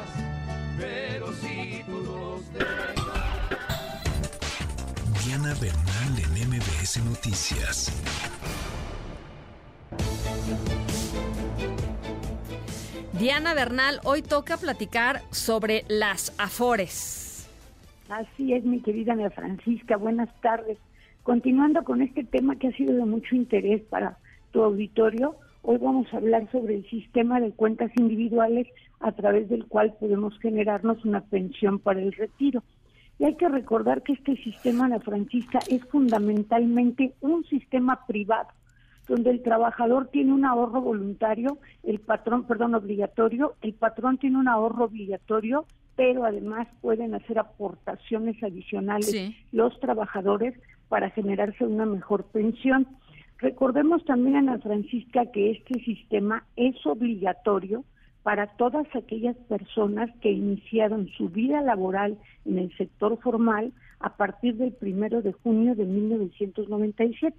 pero si tú los dejas. Diana Bernal en MBS Noticias. Diana Bernal, hoy toca platicar sobre las afores. Así es, mi querida Ana Francisca, buenas tardes. Continuando con este tema que ha sido de mucho interés para tu auditorio, hoy vamos a hablar sobre el sistema de cuentas individuales a través del cual podemos generarnos una pensión para el retiro. Y hay que recordar que este sistema, Ana Francisca, es fundamentalmente un sistema privado donde el trabajador tiene un ahorro voluntario, el patrón, perdón, obligatorio, el patrón tiene un ahorro obligatorio, pero además pueden hacer aportaciones adicionales Sí. los trabajadores para generarse una mejor pensión. Recordemos también, Ana Francisca, que este sistema es obligatorio para todas aquellas personas que iniciaron su vida laboral en el sector formal a partir del primero de junio de 1997.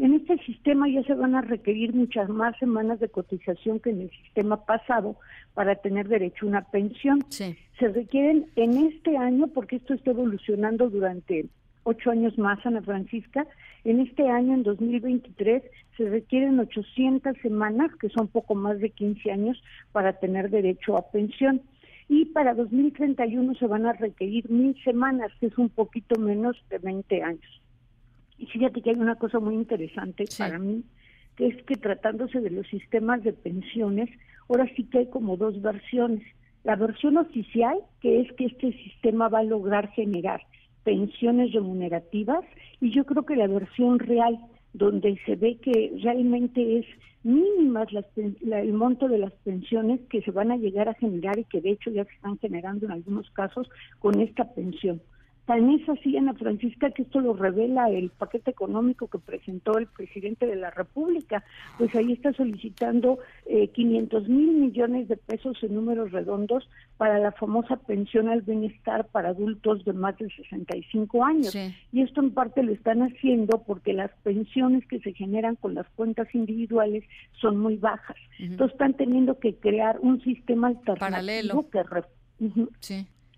En este sistema ya se van a requerir muchas más semanas de cotización que en el sistema pasado para tener derecho a una pensión. Se requieren en este año, porque esto está evolucionando durante ocho años más, Ana Francisca, en este año, en 2023, se requieren 800 semanas, que son poco más de 15 años, para tener derecho a pensión. Y para 2031 se van a requerir mil semanas, que es un poquito menos de 20 años. Y fíjate que hay una cosa muy interesante para mí, que es que tratándose de los sistemas de pensiones, ahora sí que hay como dos versiones. La versión oficial, que es que este sistema va a lograr generar pensiones remunerativas, y yo creo que la versión real, donde se ve que realmente es mínimas las la- el monto de las pensiones que se van a llegar a generar y que de hecho ya se están generando en algunos casos con esta pensión. Tan es así, Ana Francisca, que esto lo revela el paquete económico que presentó el presidente de la República. Pues ahí está solicitando eh, 500 mil millones de pesos en números redondos para la famosa pensión al bienestar para adultos de más de 65 años. Y esto en parte lo están haciendo porque las pensiones que se generan con las cuentas individuales son muy bajas. Entonces están teniendo que crear un sistema alternativo Paralelo. que re- ujú,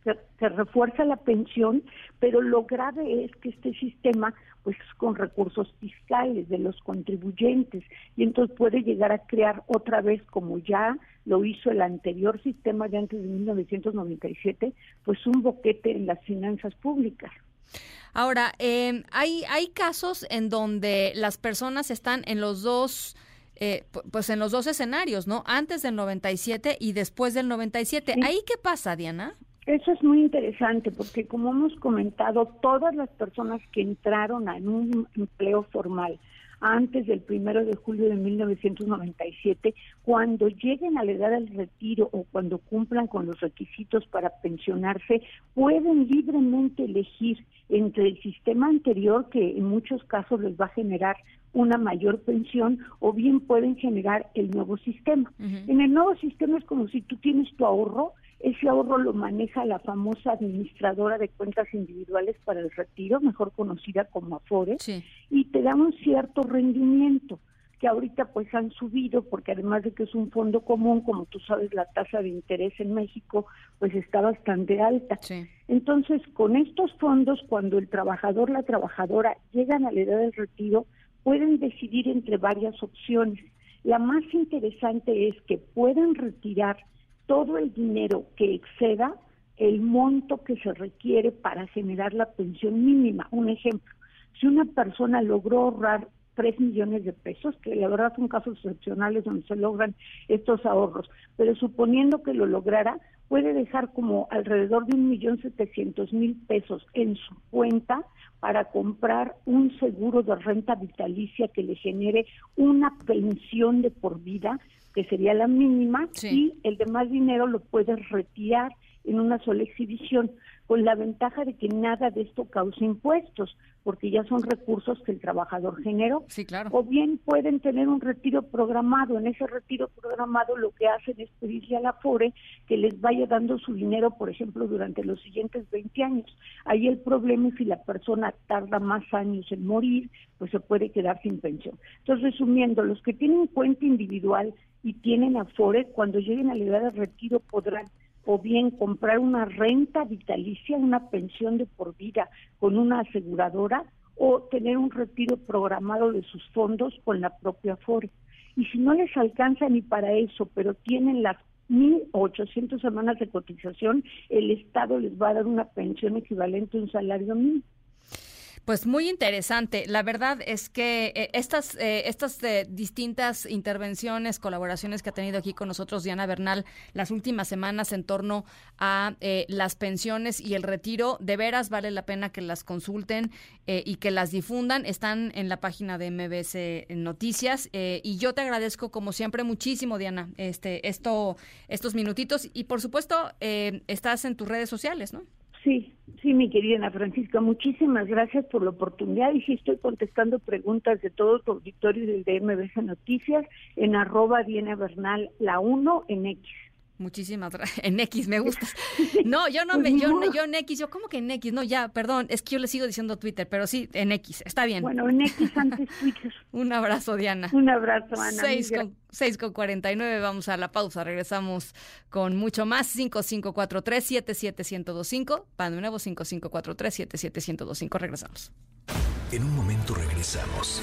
que, que refuerza la pensión, pero lo grave es que este sistema pues es con recursos fiscales de los contribuyentes y entonces puede llegar a crear otra vez como ya lo hizo el anterior sistema de antes de 1997, pues un boquete en las finanzas públicas. Ahora, eh, hay, hay casos en donde las personas están en los dos, eh, pu- pues en los dos escenarios, ¿no? Antes del 97 y después del 97. ¿Ahí qué pasa, Diana? Eso es muy interesante porque como hemos comentado, todas las personas que entraron en un empleo formal antes del primero de julio de 1997, cuando lleguen a la edad del retiro o cuando cumplan con los requisitos para pensionarse, pueden libremente elegir entre el sistema anterior, que en muchos casos les va a generar una mayor pensión, o bien pueden generar el nuevo sistema. En el nuevo sistema es como si tú tienes tu ahorro, ese ahorro lo maneja la famosa administradora de cuentas individuales para el retiro, mejor conocida como Afore, y te da un cierto rendimiento que ahorita pues han subido porque además de que es un fondo común, como tú sabes, la tasa de interés en México pues está bastante alta. Entonces, con estos fondos, cuando el trabajador, la trabajadora llegan a la edad del retiro, pueden decidir entre varias opciones. La más interesante es que pueden retirar todo el dinero que exceda el monto que se requiere para generar la pensión mínima. Un ejemplo, si una persona logró ahorrar 3 millones de pesos, que la verdad son casos excepcionales donde se logran estos ahorros, pero suponiendo que lo lograra, puede dejar como alrededor de un millón setecientos mil pesos en su cuenta para comprar un seguro de renta vitalicia que le genere una pensión de por vida, que sería la mínima, y el demás dinero lo puede retirar en una sola exhibición, con la ventaja de que nada de esto causa impuestos, porque ya son recursos que el trabajador generó. Sí, claro. O bien pueden tener un retiro programado. En ese retiro programado lo que hacen es pedirle a la FORE que les vaya dando su dinero, por ejemplo, durante los siguientes 20 años. Ahí el problema es si la persona tarda más años en morir, pues se puede quedar sin pensión. Entonces, resumiendo, los que tienen cuenta individual y tienen Afore, cuando lleguen a la edad de retiro podrán o bien comprar una renta vitalicia, una pensión de por vida con una aseguradora o tener un retiro programado de sus fondos con la propia Afore. Y si no les alcanza ni para eso, pero tienen las 1.800 semanas de cotización, el Estado les va a dar una pensión equivalente a un salario mínimo. Pues muy interesante. La verdad es que eh, estas, eh, estas eh, distintas intervenciones, colaboraciones que ha tenido aquí con nosotros Diana Bernal las últimas semanas en torno a las pensiones y el retiro, de veras vale la pena que las consulten y que las difundan. Están en la página de MBS Noticias y yo te agradezco como siempre muchísimo, Diana, este, esto, estos minutitos y por supuesto estás en tus redes sociales, ¿no? Sí, sí, mi querida Ana Francisca, muchísimas gracias por la oportunidad y sí estoy contestando preguntas de todo tu auditorio del DMBC Noticias en arroba Diana Bernal la 1 en X. Muchísimas gracias. En X me gusta. No, yo no me, yo, yo en X, yo como que en X, no, ya, perdón, es que yo le sigo diciendo Twitter, pero sí, en X, está bien. Bueno, en X antes Twitter. Un abrazo, Diana. Un abrazo, Ana. 6 con, 6 con 49, vamos a la pausa, regresamos con mucho más, 5543 77125, para de nuevo 5543 77125, regresamos. En un momento regresamos.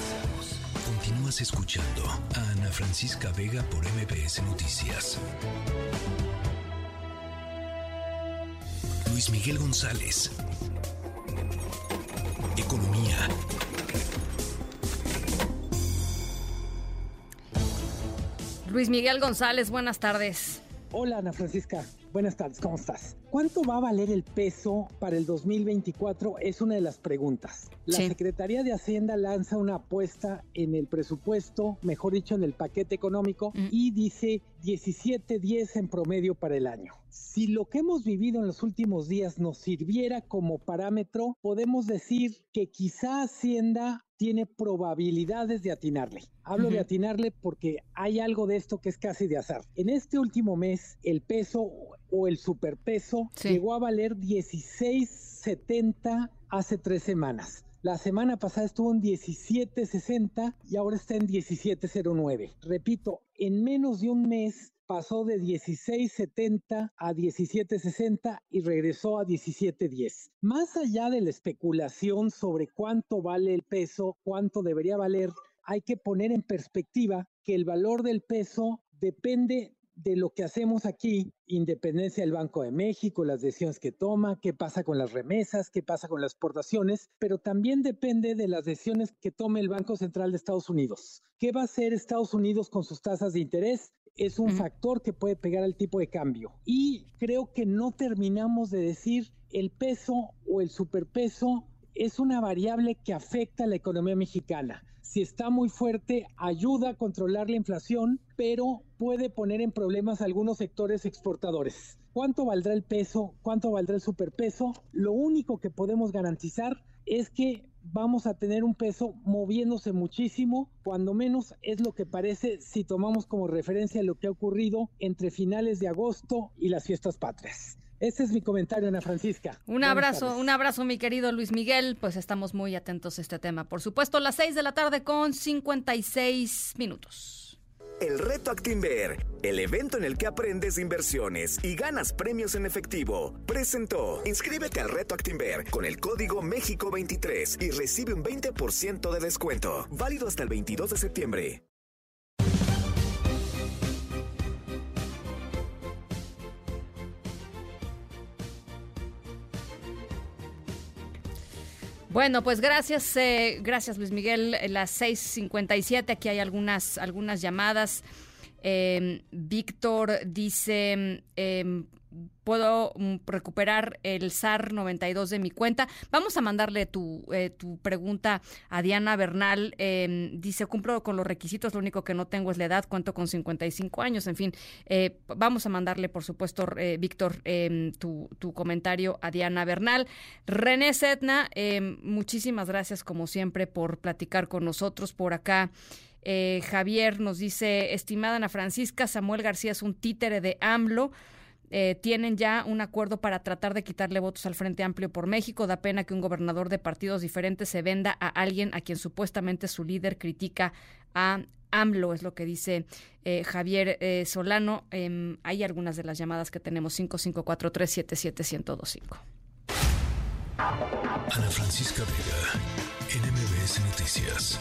Continúas escuchando a Francisca Vega por MBS Noticias. Luis Miguel González. Economía. Luis Miguel González, buenas tardes. Hola Ana Francisca, buenas tardes, ¿cómo estás? ¿Cuánto va a valer el peso para el 2024? Es una de las preguntas. La Secretaría de Hacienda lanza una apuesta en el presupuesto, mejor dicho, en el paquete económico, mm. y dice 17.10 en promedio para el año. Si lo que hemos vivido en los últimos días nos sirviera como parámetro, podemos decir que quizá Hacienda tiene probabilidades de atinarle. Hablo de atinarle porque hay algo de esto que es casi de azar. En este último mes, el peso o el superpeso llegó a valer 16.70 hace tres semanas. La semana pasada estuvo en 17.60 y ahora está en 17.09. Repito, en menos de un mes pasó de 16.70 a 17.60 y regresó a 17.10. Más allá de la especulación sobre cuánto vale el peso, cuánto debería valer, hay que poner en perspectiva que el valor del peso depende de lo que hacemos aquí, independencia del Banco de México, las decisiones que toma, qué pasa con las remesas, qué pasa con las exportaciones, pero también depende de las decisiones que tome el Banco Central de Estados Unidos. ¿Qué va a hacer Estados Unidos con sus tasas de interés? Es un factor que puede pegar al tipo de cambio. Y creo que no terminamos de decir el peso o el superpeso es una variable que afecta a la economía mexicana si está muy fuerte, ayuda a controlar la inflación, pero puede poner en problemas a algunos sectores exportadores. ¿Cuánto valdrá el peso? ¿Cuánto valdrá el superpeso? Lo único que podemos garantizar es que vamos a tener un peso moviéndose muchísimo, cuando menos es lo que parece si tomamos como referencia lo que ha ocurrido entre finales de agosto y las fiestas patrias. Ese es mi comentario, Ana Francisca. Un abrazo, un abrazo, mi querido Luis Miguel. Pues estamos muy atentos a este tema. Por supuesto, las 6 de la tarde con 56 minutos. El reto Actinver, el evento en el que aprendes inversiones y ganas premios en efectivo, presentó. Inscríbete al reto Actinver con el código México23 y recibe un 20% de descuento. Válido hasta el 22 de septiembre. Bueno, pues gracias, eh, gracias Luis Miguel. Las 6:57, aquí hay algunas, algunas llamadas. Em, Víctor dice, em, puedo mm, recuperar el SAR 92 de mi cuenta. Vamos a mandarle tu, eh, tu pregunta a Diana Bernal. Em, dice, cumplo con los requisitos, lo único que no tengo es la edad, cuento con 55 años, en fin. Eh, vamos a mandarle, por supuesto, eh, Víctor, em, tu, tu, comentario a Diana Bernal. René Setna, em, muchísimas gracias como siempre por platicar con nosotros por acá. Javier nos dice, estimada Ana Francisca, Samuel García es un títere de AMLO. Eh, tienen ya un acuerdo para tratar de quitarle votos al Frente Amplio por México. Da pena que un gobernador de partidos diferentes se venda a alguien a quien supuestamente su líder critica a AMLO, es lo que dice eh, Javier eh, Solano. Em, hay algunas de las llamadas que tenemos 5543771025. Ana Francisca Vega, NMBS Noticias.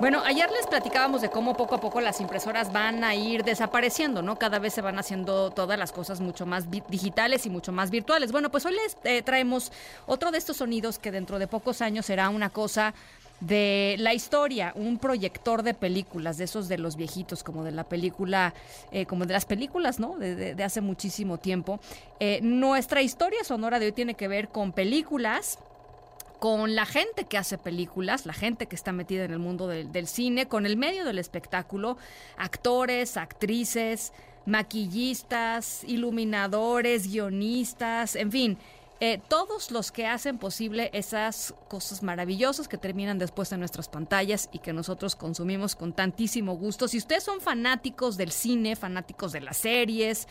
Bueno, ayer les platicábamos de cómo poco a poco las impresoras van a ir desapareciendo, ¿no? Cada vez se van haciendo todas las cosas mucho más digitales y mucho más virtuales. Bueno, pues hoy les eh, traemos otro de estos sonidos que dentro de pocos años será una cosa de la historia, un proyector de películas, de esos de los viejitos, como de la película, eh, como de las películas, ¿no? De, hace muchísimo tiempo. Eh, nuestra historia sonora de hoy tiene que ver con películas con la gente que hace películas, la gente que está metida en el mundo del, cine, con el medio del espectáculo, actores, actrices, maquillistas, iluminadores, guionistas, en fin, eh, todos los que hacen posible esas cosas maravillosas que terminan después en nuestras pantallas y que nosotros consumimos con tantísimo gusto. Si ustedes son fanáticos del cine, fanáticos de las series,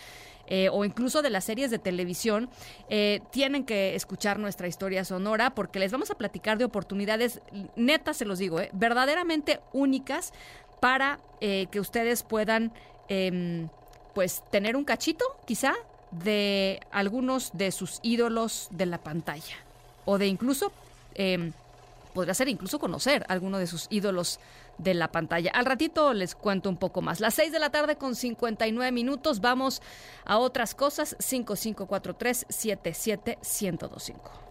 eh, o incluso de las series de televisión, eh, tienen que escuchar nuestra historia sonora porque les vamos a platicar de oportunidades, netas se los digo, eh, verdaderamente únicas para que ustedes puedan em, pues tener un cachito quizá de algunos de sus ídolos de la pantalla. O de incluso em, podría ser incluso conocer alguno de sus ídolos de la pantalla. Al ratito les cuento un poco más. Las 6 de la tarde con 59 minutos. Vamos a otras cosas. 5543 77125.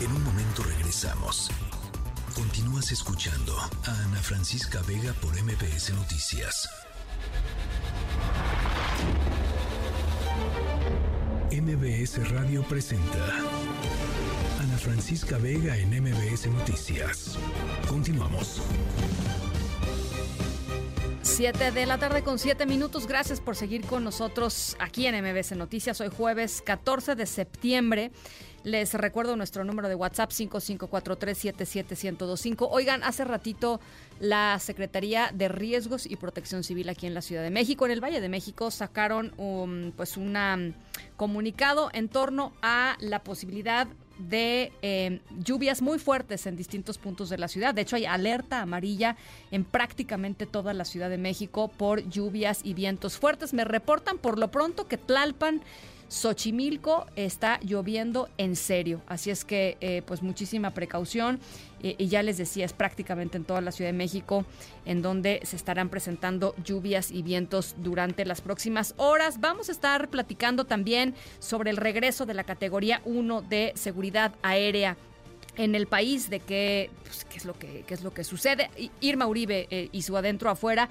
En un momento regresamos. Continúas escuchando a Ana Francisca Vega por MPS Noticias. MBS Radio presenta Ana Francisca Vega en MBS Noticias. Continuamos. 7 de la tarde con 7 minutos. Gracias por seguir con nosotros aquí en MBS Noticias. Hoy jueves 14 de septiembre. Les recuerdo nuestro número de WhatsApp 5543771025. Oigan, hace ratito la Secretaría de Riesgos y Protección Civil aquí en la Ciudad de México, en el Valle de México, sacaron un, pues un comunicado en torno a la posibilidad de em, lluvias muy fuertes en distintos puntos de la ciudad. De hecho, hay alerta amarilla en prácticamente toda la Ciudad de México por lluvias y vientos fuertes. Me reportan por lo pronto que Tlalpan Xochimilco está lloviendo en serio, así es que eh, pues muchísima precaución y ya les decía, es prácticamente en toda la Ciudad de México en donde se estarán presentando lluvias y vientos durante las próximas horas. Vamos a estar platicando también sobre el regreso de la categoría 1 de seguridad aérea en el país de qué, pues, qué es lo que qué es lo que sucede. Irma Uribe eh, y su adentro afuera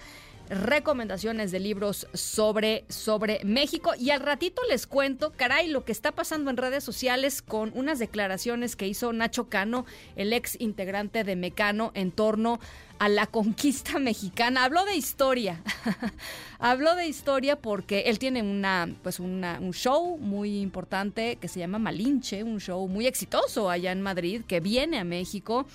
recomendaciones de libros sobre, sobre México. Y al ratito les cuento, caray, lo que está pasando en redes sociales con unas declaraciones que hizo Nacho Cano, el ex integrante de Mecano, en torno a la conquista mexicana. Habló de historia. Habló de historia porque él tiene una, pues un show muy importante que se llama Malinche, un show muy exitoso allá en Madrid, que viene a México.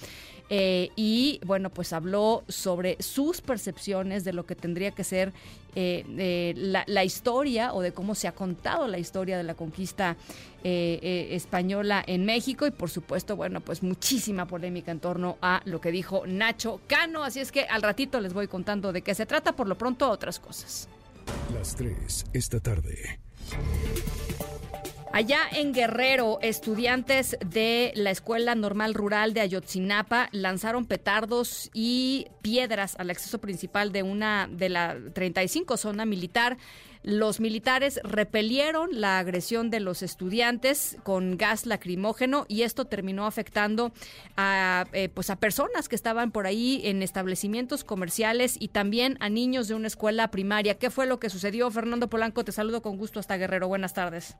Eh, y bueno, pues habló sobre sus percepciones de lo que tendría que ser eh, eh, la, historia o de cómo se ha contado la historia de la conquista española en México y por supuesto, bueno, pues muchísima polémica en torno a lo que dijo Nacho Cano, así es que al ratito les voy contando de qué se trata, por lo pronto otras cosas. Las tres esta tarde. Allá en Guerrero, estudiantes de la Escuela Normal Rural de Ayotzinapa lanzaron petardos y piedras al acceso principal de una de la 35 zona militar. Los militares repelieron la agresión de los estudiantes con gas lacrimógeno y esto terminó afectando a, eh, pues a personas que estaban por ahí en establecimientos comerciales y también a niños de una escuela primaria. ¿Qué fue lo que sucedió? Fernando Polanco, te saludo con gusto hasta Guerrero. Buenas tardes.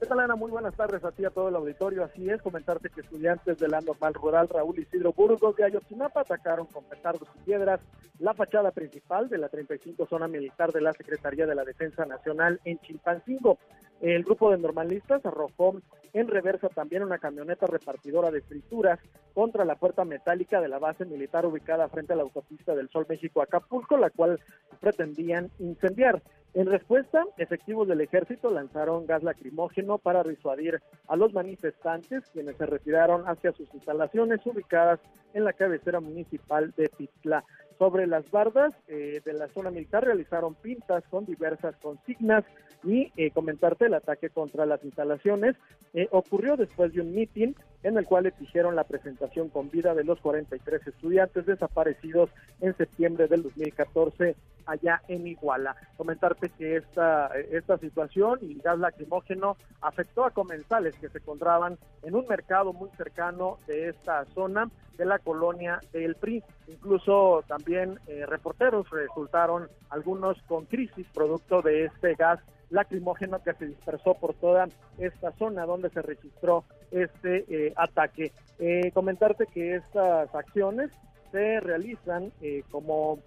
¿Qué tal, Ana? Muy buenas tardes a ti, a todo el auditorio. Así es, comentarte que estudiantes de la normal rural Raúl Isidro Burgos de Ayotzinapa atacaron con petardos y piedras la fachada principal de la 35 zona militar de la Secretaría de la Defensa Nacional en Chilpancingo. El grupo de normalistas arrojó en reversa también una camioneta repartidora de frituras contra la puerta metálica de la base militar ubicada frente a la autopista del Sol México-Acapulco, la cual pretendían incendiar. En respuesta, efectivos del ejército lanzaron gas lacrimógeno para disuadir a los manifestantes, quienes se retiraron hacia sus instalaciones ubicadas en la cabecera municipal de Pitla. Sobre las bardas eh, de la zona militar realizaron pintas con diversas consignas y eh, comentarte el ataque contra las instalaciones eh, ocurrió después de un mitin en el cual exigieron la presentación con vida de los 43 estudiantes desaparecidos en septiembre del 2014 allá en Iguala. Comentarte que esta, esta situación y gas lacrimógeno afectó a comensales que se encontraban en un mercado muy cercano de esta zona de la colonia del PRI. Incluso también eh, reporteros resultaron algunos con crisis producto de este gas lacrimógeno que se dispersó por toda esta zona donde se registró este eh, ataque. Eh, comentarte que estas acciones se realizan como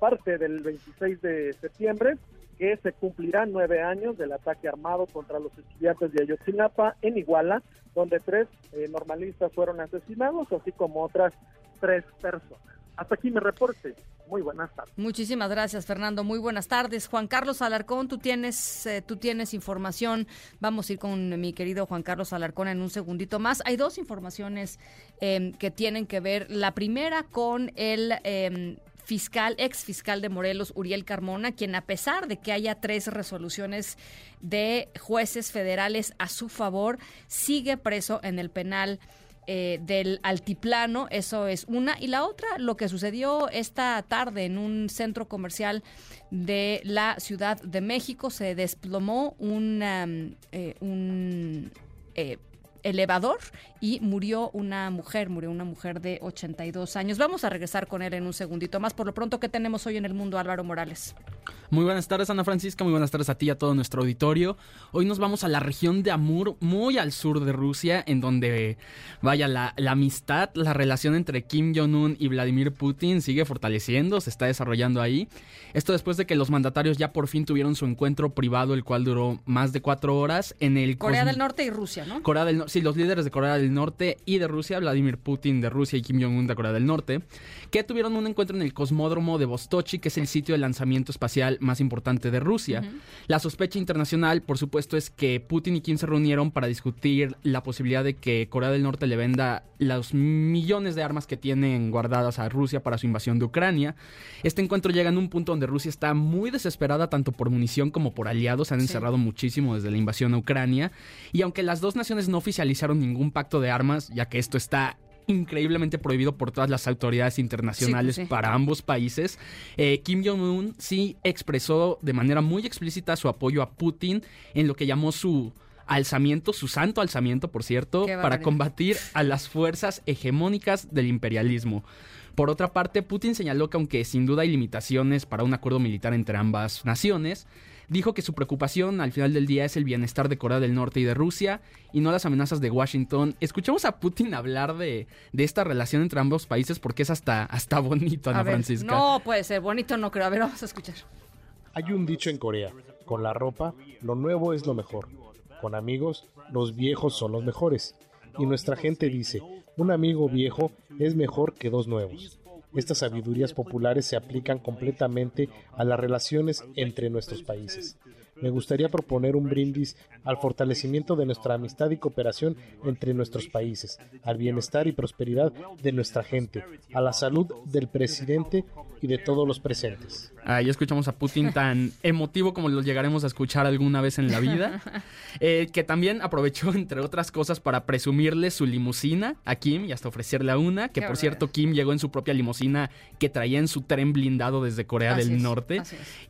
parte del 26 de septiembre que se cumplirán nueve años del ataque armado contra los estudiantes de Ayotzinapa en Iguala, donde tres eh, normalistas fueron asesinados, así como otras tres personas. Hasta aquí mi reporte. Muy buenas tardes. Muchísimas gracias, Fernando. Muy buenas tardes. Juan Carlos Alarcón, tú tienes, eh, tú tienes información. Vamos a ir con mi querido Juan Carlos Alarcón en un segundito más. Hay dos informaciones em, que tienen que ver. La primera con el em, fiscal, ex fiscal de Morelos, Uriel Carmona, quien a pesar de que haya tres resoluciones de jueces federales a su favor, sigue preso en el penal. Eh, del altiplano, eso es una. Y la otra, lo que sucedió esta tarde en un centro comercial de la Ciudad de México, se desplomó un, eh, un eh, elevador y murió una mujer, murió una mujer de 82 años. Vamos a regresar con él en un segundito más. Por lo pronto, ¿qué tenemos hoy en el mundo, Álvaro Morales? Muy buenas tardes, Ana Francisca. Muy buenas tardes a ti y a todo nuestro auditorio. Hoy nos vamos a la región de Amur, muy al sur de Rusia, en donde, vaya, la, la amistad, la relación entre Kim Jong-un y Vladimir Putin sigue fortaleciendo, se está desarrollando ahí. Esto después de que los mandatarios ya por fin tuvieron su encuentro privado, el cual duró más de cuatro horas en el... Corea del Norte y Rusia, ¿no? Corea del Norte, sí, los líderes de Corea del Norte y de Rusia, Vladimir Putin de Rusia y Kim Jong-un de Corea del Norte, que tuvieron un encuentro en el cosmódromo de Vostochi, que es el sitio de lanzamiento espacial más importante de Rusia. La sospecha internacional, por supuesto, es que Putin y Kim se reunieron para discutir la posibilidad de que Corea del Norte le venda los millones de armas que tienen guardadas a Rusia para su invasión de Ucrania. Este encuentro llega en un punto donde Rusia está muy desesperada tanto por munición como por aliados. Se han encerrado muchísimo desde la invasión a Ucrania. Y aunque las dos naciones no oficializaron ningún pacto de armas, ya que esto está increíblemente prohibido por todas las autoridades internacionales Sí, pues sí. para ambos países. Eh, Kim Jong-un sí expresó de manera muy explícita su apoyo a Putin en lo que llamó su alzamiento, su santo alzamiento, por cierto, para combatir a las fuerzas hegemónicas del imperialismo. Por otra parte, Putin señaló que aunque sin duda hay limitaciones para un acuerdo militar entre ambas naciones, dijo que su preocupación al final del día es el bienestar de Corea del Norte y de Rusia y no las amenazas de Washington. Escuchamos a Putin hablar de, de esta relación entre ambos países porque es hasta, hasta bonito, Ana A ver, Francisca. no puede ser bonito, no creo. A ver, vamos a escuchar. Hay un dicho en Corea, con la ropa, lo nuevo es lo mejor. Con amigos, los viejos son los mejores. Y nuestra gente dice, un amigo viejo es mejor que dos nuevos. Estas sabidurías populares se aplican completamente a las relaciones entre nuestros países. Me gustaría proponer un brindis al fortalecimiento de nuestra amistad y cooperación entre nuestros países, al bienestar y prosperidad de nuestra gente, a la salud del presidente y de todos los presentes. Ahí escuchamos a Putin tan emotivo como lo llegaremos a escuchar alguna vez en la vida. Eh, que también aprovechó, entre otras cosas, para presumirle su limusina a Kim y hasta ofrecerle a una. Que Qué por cierto, Kim llegó en su propia limusina que traía en su tren blindado desde Corea Así del es, Norte.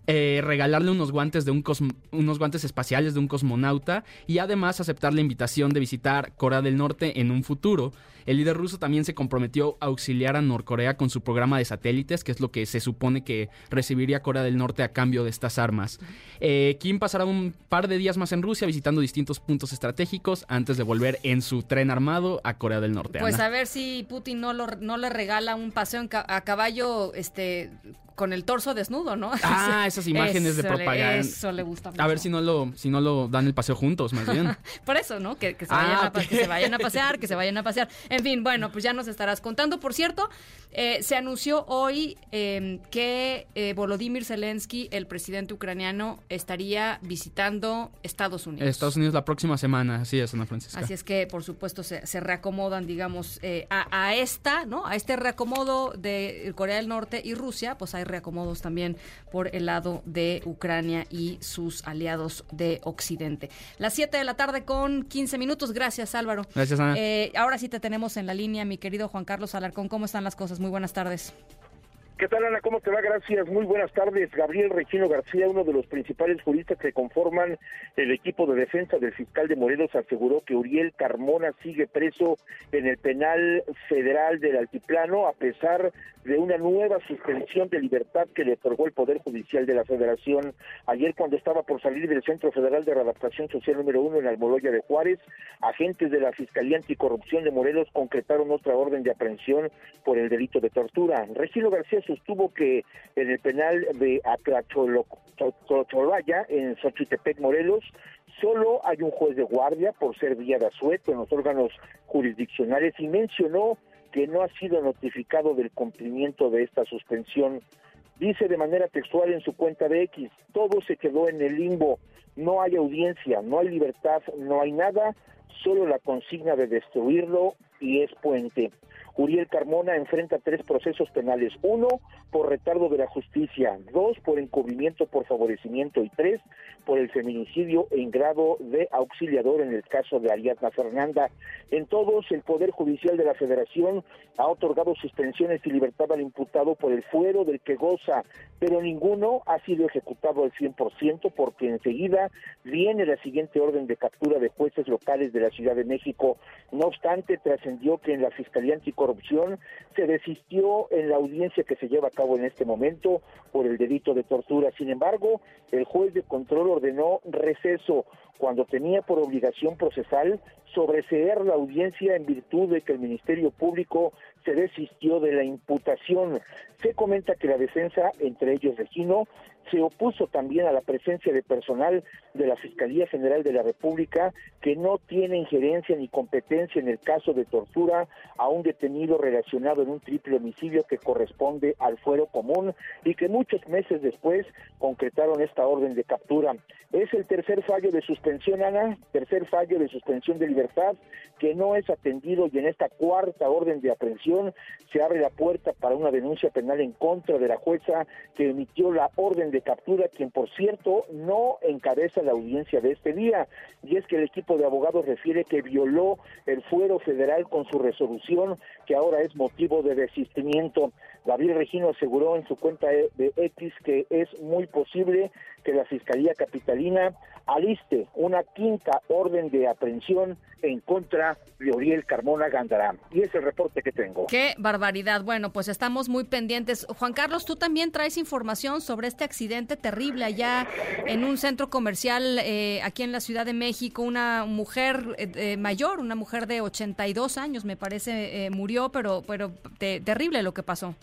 Eh, regalarle unos guantes de un unos guantes espaciales de un cosmonauta y además aceptar la invitación de visitar Corea del Norte en un futuro. El líder ruso también se comprometió a auxiliar a Norcorea con su programa de satélites, que es lo que se supone que recibiría Corea del Norte a cambio de estas armas. Eh, Kim pasará un par de días más en Rusia visitando distintos puntos estratégicos antes de volver en su tren armado a Corea del Norte. Pues Ana. a ver si Putin no, lo, no le regala un paseo en ca- a caballo este con el torso desnudo, ¿no? Ah, esas imágenes de Eso propaganda. eso le gusta mucho. A ver si no lo, si no lo dan el paseo juntos, más bien. Por eso, ¿no? Que, que se Ah, vayan a, que se vayan a pasear, que se vayan a pasear. En fin, bueno, pues ya nos estarás contando. Por cierto, eh, se anunció hoy eh, que eh, Volodymyr Zelensky, el presidente ucraniano, estaría visitando Estados Unidos. Estados Unidos la próxima semana, así es, Ana Francisca. Así es que, por supuesto, se, se reacomodan, digamos, eh, a, a esta, ¿no? A este reacomodo de Corea del Norte y Rusia, pues hay reacomodos también por el lado de Ucrania y sus aliados de Occidente. Las 7 de la tarde con 15 minutos. Gracias, Álvaro. Gracias, Ana. Eh, ahora sí te tenemos en la línea, mi querido Juan Carlos Alarcón. ¿Cómo están las cosas? Muy buenas tardes. ¿Qué tal, Ana? ¿Cómo te va? Gracias. Muy buenas tardes. Gabriel Regino García, uno de los principales juristas que conforman el equipo de defensa del fiscal de Morelos, aseguró que Uriel Carmona sigue preso en el penal federal del Altiplano a pesar de una nueva suspensión de libertad que le otorgó el Poder Judicial de la Federación. Ayer, cuando estaba por salir del Centro Federal de Readaptación Social número uno en Almoloya de Juárez, agentes de la Fiscalía Anticorrupción de Morelos concretaron otra orden de aprehensión por el delito de tortura. Regino García sostuvo que en el penal de Atlacholaya, en Xochitepec, Morelos, solo hay un juez de guardia por ser vía de asueto en los órganos jurisdiccionales y mencionó que no ha sido notificado del cumplimiento de esta suspensión. Dice de manera textual en su cuenta de X, todo se quedó en el limbo, no hay audiencia, no hay libertad, no hay nada, solo la consigna de destruirlo y es puente. Uriel Carmona enfrenta tres procesos penales. Uno, por retardo de la justicia. Dos, por encubrimiento por favorecimiento. Y tres, por el feminicidio en grado de auxiliador en el caso de Ariadna Fernanda. En todos, el Poder Judicial de la Federación ha otorgado suspensiones y libertad al imputado por el fuero del que goza, pero ninguno ha sido ejecutado al 100% porque enseguida viene la siguiente orden de captura de jueces locales de la Ciudad de México. No obstante, trascendió que en la Fiscalía Anticorrupción se desistió en la audiencia que se lleva a cabo en este momento por el delito de tortura. Sin embargo, el juez de control ordenó receso cuando tenía por obligación procesal sobreseer la audiencia en virtud de que el Ministerio Público se desistió de la imputación. Se comenta que la defensa, entre ellos Regino, se opuso también a la presencia de personal de la Fiscalía General de la República que no tiene injerencia ni competencia en el caso de tortura a un detenido relacionado en un triple homicidio que corresponde al fuero común y que muchos meses después concretaron esta orden de captura. Es el tercer fallo de suspensión, Ana, tercer fallo de suspensión de libertad que no es atendido y en esta cuarta orden de aprehensión se abre la puerta para una denuncia penal en contra de la jueza que emitió la orden de captura, quien por cierto no encabeza la audiencia de este día. Y es que el equipo de abogados refiere que violó el fuero federal con su resolución, que ahora es motivo de desistimiento. Gabriel Regino aseguró en su cuenta de X que es muy posible que la Fiscalía Capitalina aliste una quinta orden de aprehensión en contra de Oriel Carmona Gandará. Y es el reporte que tengo. Qué barbaridad. Bueno, pues estamos muy pendientes. Juan Carlos, tú también traes información sobre este accidente terrible allá en un centro comercial eh, aquí en la Ciudad de México. Una mujer eh, eh, mayor, una mujer de 82 años, me parece, eh, murió, pero, pero te- terrible lo que pasó.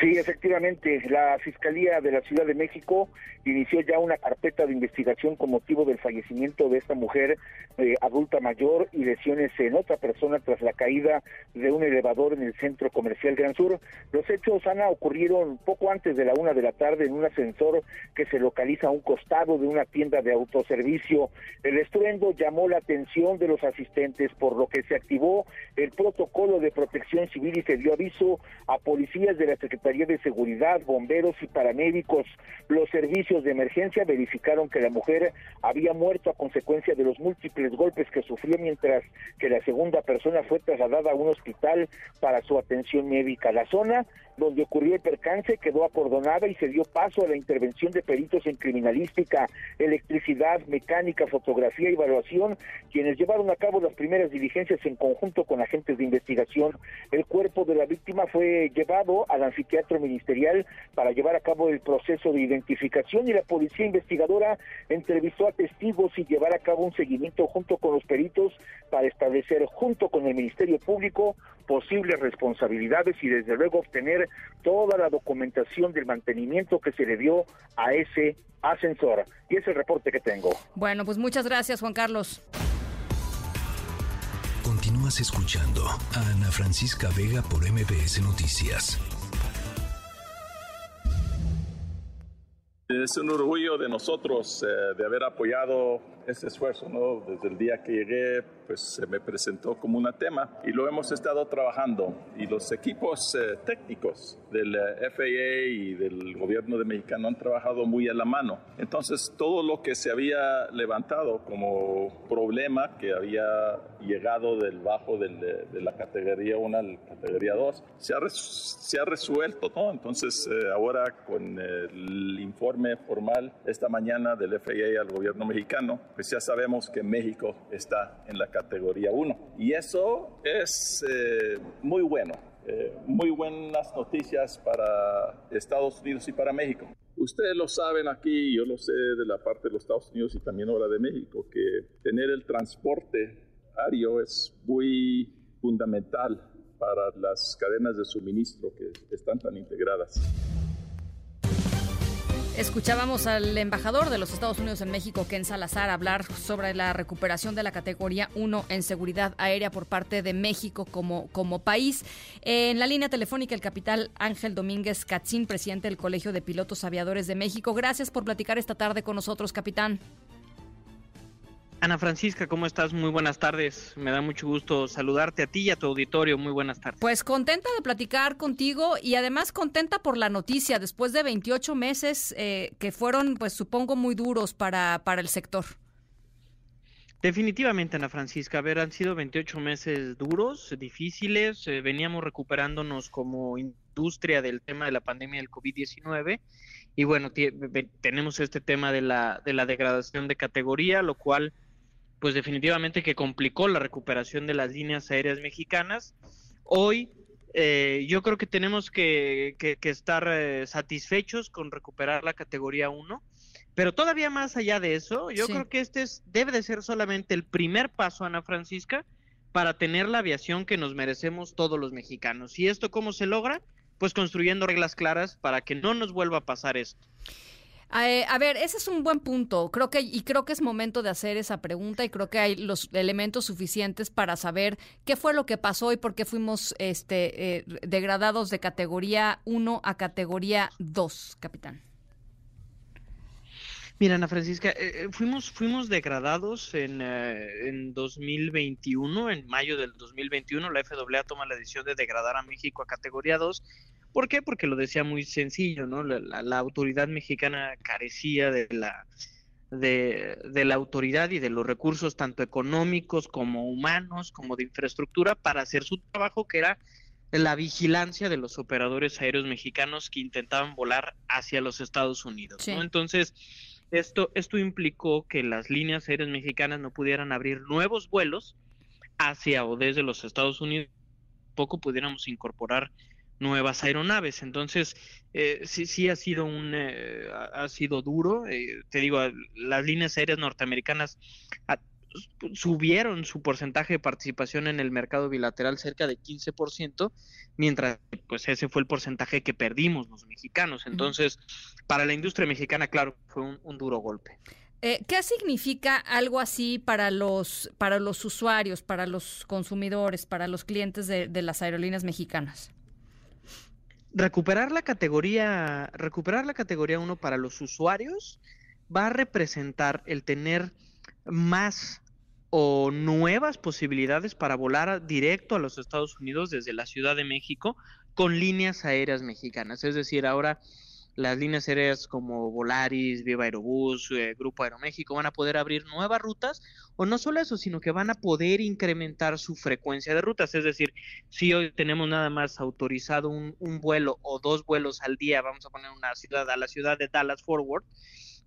Sí, efectivamente, la Fiscalía de la Ciudad de México inició ya una carpeta de investigación con motivo del fallecimiento de esta mujer eh, adulta mayor y lesiones en otra persona tras la caída de un elevador en el centro comercial Gran Sur. Los hechos, Ana, ocurrieron poco antes de la una de la tarde en un ascensor que se localiza a un costado de una tienda de autoservicio. El estruendo llamó la atención de los asistentes, por lo que se activó el protocolo de protección civil y se dio aviso a policías de la Secretaría Secretaría de Seguridad, bomberos y paramédicos. Los servicios de emergencia verificaron que la mujer había muerto a consecuencia de los múltiples golpes que sufrió mientras que la segunda persona fue trasladada a un hospital para su atención médica. La zona donde ocurrió el percance quedó acordonada y se dio paso a la intervención de peritos en criminalística, electricidad, mecánica, fotografía y evaluación, quienes llevaron a cabo las primeras diligencias en conjunto con agentes de investigación. El cuerpo de la víctima fue llevado al anfiteatro ministerial para llevar a cabo el proceso de identificación y la policía investigadora entrevistó a testigos y llevar a cabo un seguimiento junto con los peritos para establecer junto con el Ministerio Público posibles responsabilidades y desde luego obtener toda la documentación del mantenimiento que se le dio a ese ascensor. Y es el reporte que tengo. Bueno, pues muchas gracias, Juan Carlos. Continúas escuchando a Ana Francisca Vega por MBS Noticias. Es un orgullo de nosotros eh, de haber apoyado ese esfuerzo, ¿no? Desde el día que llegué, pues se me presentó como un tema y lo hemos estado trabajando. Y los equipos eh, técnicos del eh, FAA y del gobierno de Mexicano han trabajado muy a la mano. Entonces, todo lo que se había levantado como problema que había llegado del bajo del, de la categoría 1 a la categoría 2, se ha, se ha resuelto, ¿no? Entonces, eh, ahora con el informe formal esta mañana del FAA al gobierno mexicano, pues ya sabemos que México está en la categoría 1. Y eso es eh, muy bueno, eh, muy buenas noticias para Estados Unidos y para México. Ustedes lo saben aquí, yo lo sé de la parte de los Estados Unidos y también ahora de México, que tener el transporte aéreo es muy fundamental para las cadenas de suministro que están tan integradas. Escuchábamos al embajador de los Estados Unidos en México, Ken Salazar, hablar sobre la recuperación de la categoría 1 en seguridad aérea por parte de México como, como país. En la línea telefónica, el capitán Ángel Domínguez Catzín, presidente del Colegio de Pilotos Aviadores de México. Gracias por platicar esta tarde con nosotros, capitán. Ana Francisca, ¿cómo estás? Muy buenas tardes. Me da mucho gusto saludarte a ti y a tu auditorio. Muy buenas tardes. Pues contenta de platicar contigo y además contenta por la noticia después de 28 meses eh, que fueron, pues supongo, muy duros para, para el sector. Definitivamente, Ana Francisca. A ver, han sido 28 meses duros, difíciles. Eh, veníamos recuperándonos como industria del tema de la pandemia del COVID-19 y bueno, tenemos este tema de la, de la degradación de categoría, lo cual pues definitivamente que complicó la recuperación de las líneas aéreas mexicanas. Hoy eh, yo creo que tenemos que, estar eh, satisfechos con recuperar la categoría 1, pero todavía más allá de eso, yo creo que este es, debe de ser solamente el primer paso, Ana Francisca, para tener la aviación que nos merecemos todos los mexicanos. ¿Y esto cómo se logra? Pues construyendo reglas claras para que no nos vuelva a pasar esto. Eh, a ver, ese es un buen punto. Creo que y creo que es momento de hacer esa pregunta y creo que hay los elementos suficientes para saber qué fue lo que pasó y por qué fuimos este eh, degradados de categoría 1 a categoría 2, capitán. Mira, Ana Francisca, eh, fuimos, fuimos degradados en, en 2021, en mayo del 2021, la FAA toma la decisión de degradar a México a categoría 2 ¿Por qué? Porque lo decía muy sencillo, ¿no? La, autoridad mexicana carecía de la, de, la autoridad y de los recursos tanto económicos como humanos, como de infraestructura para hacer su trabajo, que era la vigilancia de los operadores aéreos mexicanos que intentaban volar hacia los Estados Unidos. ¿no? Entonces, esto, esto implicó que las líneas aéreas mexicanas no pudieran abrir nuevos vuelos hacia o desde los Estados Unidos, poco pudiéramos incorporar nuevas aeronaves. Entonces, eh, sí, sí ha sido un, eh, ha sido duro. Eh, te digo, las líneas aéreas norteamericanas subieron su porcentaje de participación en el mercado bilateral cerca de 15%, mientras pues ese fue el porcentaje que perdimos los mexicanos. Entonces, para la industria mexicana, claro, fue un, duro golpe. ¿Qué significa algo así para los, para los usuarios, para los consumidores, para los clientes de, de las aerolíneas mexicanas? Recuperar la categoría, recuperar la categoría 1 para los usuarios va a representar el tener más o nuevas posibilidades para volar directo a los Estados Unidos desde la Ciudad de México, con líneas aéreas mexicanas. Es decir, ahora las líneas aéreas como Volaris, Viva Aerobús, eh, Grupo Aeroméxico van a poder abrir nuevas rutas o no solo eso, sino que van a poder incrementar su frecuencia de rutas. Es decir, si hoy tenemos nada más autorizado un, un vuelo o dos vuelos al día, vamos a poner una ciudad a la ciudad de Dallas Forward,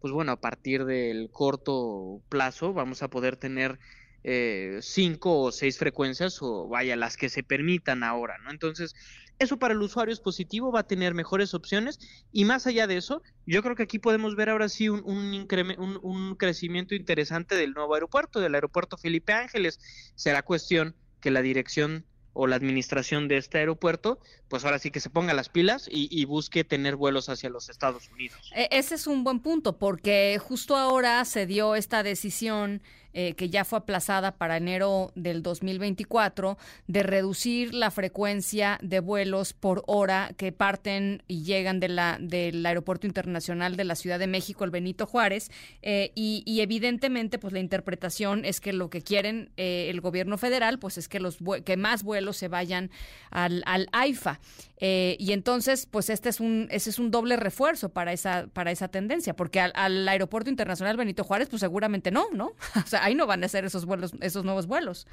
pues bueno, a partir del corto plazo vamos a poder tener eh, cinco o seis frecuencias o vaya las que se permitan ahora, ¿no? Entonces, eso para el usuario es positivo, va a tener mejores opciones y más allá de eso, yo creo que aquí podemos ver ahora sí un, un, un crecimiento interesante del nuevo aeropuerto, del aeropuerto Felipe Ángeles. Será cuestión que la dirección o la administración de este aeropuerto, pues ahora sí que se ponga las pilas y, busque tener vuelos hacia los Estados Unidos. E, ese es un buen punto, porque justo ahora se dio esta decisión eh, que ya fue aplazada para enero del 2024, de reducir la frecuencia de vuelos por hora que parten y llegan de la, del Aeropuerto Internacional de la Ciudad de México, el Benito Juárez, eh, y, evidentemente pues la interpretación es que lo que quieren eh, el gobierno federal pues es que, los, que más vuelos se vayan al, al AIFA. Eh, y entonces, pues este es un, ese es un doble refuerzo para esa, para esa tendencia, porque al, aeropuerto internacional Benito Juárez, pues seguramente no, ¿no? O sea, ahí no van a ser esos vuelos, esos nuevos vuelos.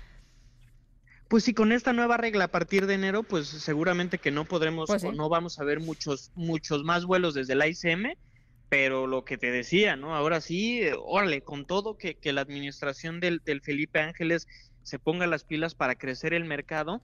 Pues sí, con esta nueva regla a partir de enero, pues seguramente que no podremos pues o no vamos a ver muchos, muchos más vuelos desde la ICM, pero lo que te decía, ¿no? Ahora sí, órale, con todo que, que la administración del, del Felipe Ángeles se ponga las pilas para crecer el mercado,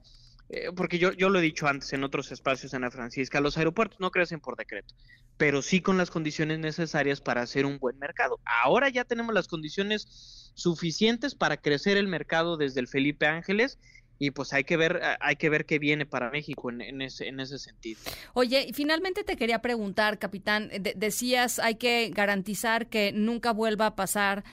eh, porque yo, yo lo he dicho antes en otros espacios, Ana Francisca, los aeropuertos no crecen por decreto, pero sí con las condiciones necesarias para hacer un buen mercado. Ahora ya tenemos las condiciones suficientes para crecer el mercado desde el Felipe Ángeles y pues hay que ver hay que ver qué viene para México en, ese en ese sentido. Oye, finalmente te quería preguntar, capitán, decías hay que garantizar que nunca vuelva a pasar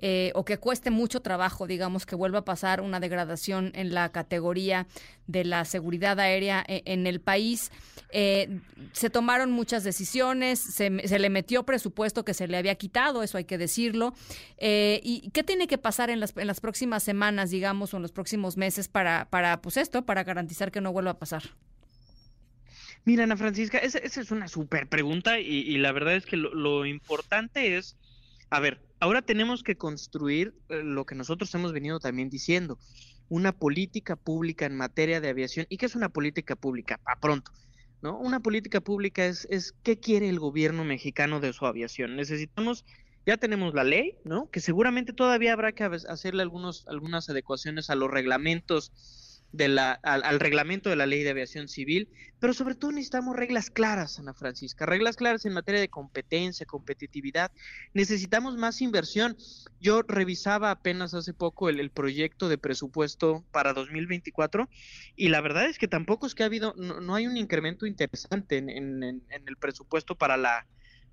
eh, o que cueste mucho trabajo, digamos, que vuelva a pasar una degradación en la categoría de la seguridad aérea e, en, el país. Eh, se tomaron muchas decisiones, se, le metió presupuesto que se le había quitado, eso hay que decirlo. Eh, ¿Y qué tiene que pasar en las, en las próximas semanas, digamos, o en los próximos meses para, para pues esto, para garantizar que no vuelva a pasar? Mira, Ana Francisca, esa, es una súper pregunta y, la verdad es que lo importante es, a ver, Ahora tenemos que construir eh, lo que nosotros hemos venido también diciendo, una política pública en materia de aviación. ¿Y qué es una política pública? A pronto. ¿no? Una política pública es, es qué quiere el gobierno mexicano de su aviación. Necesitamos, ya tenemos la ley, ¿no? Que seguramente todavía habrá que hacerle algunos, algunas adecuaciones a los reglamentos de la, al, reglamento de la ley de aviación civil, pero sobre todo necesitamos reglas claras, Ana Francisca, reglas claras en materia de competencia, competitividad. Necesitamos más inversión. Yo revisaba apenas hace poco el, proyecto de presupuesto para 2024 y la verdad es que tampoco es que ha habido, no, hay un incremento interesante en, en, el presupuesto para la,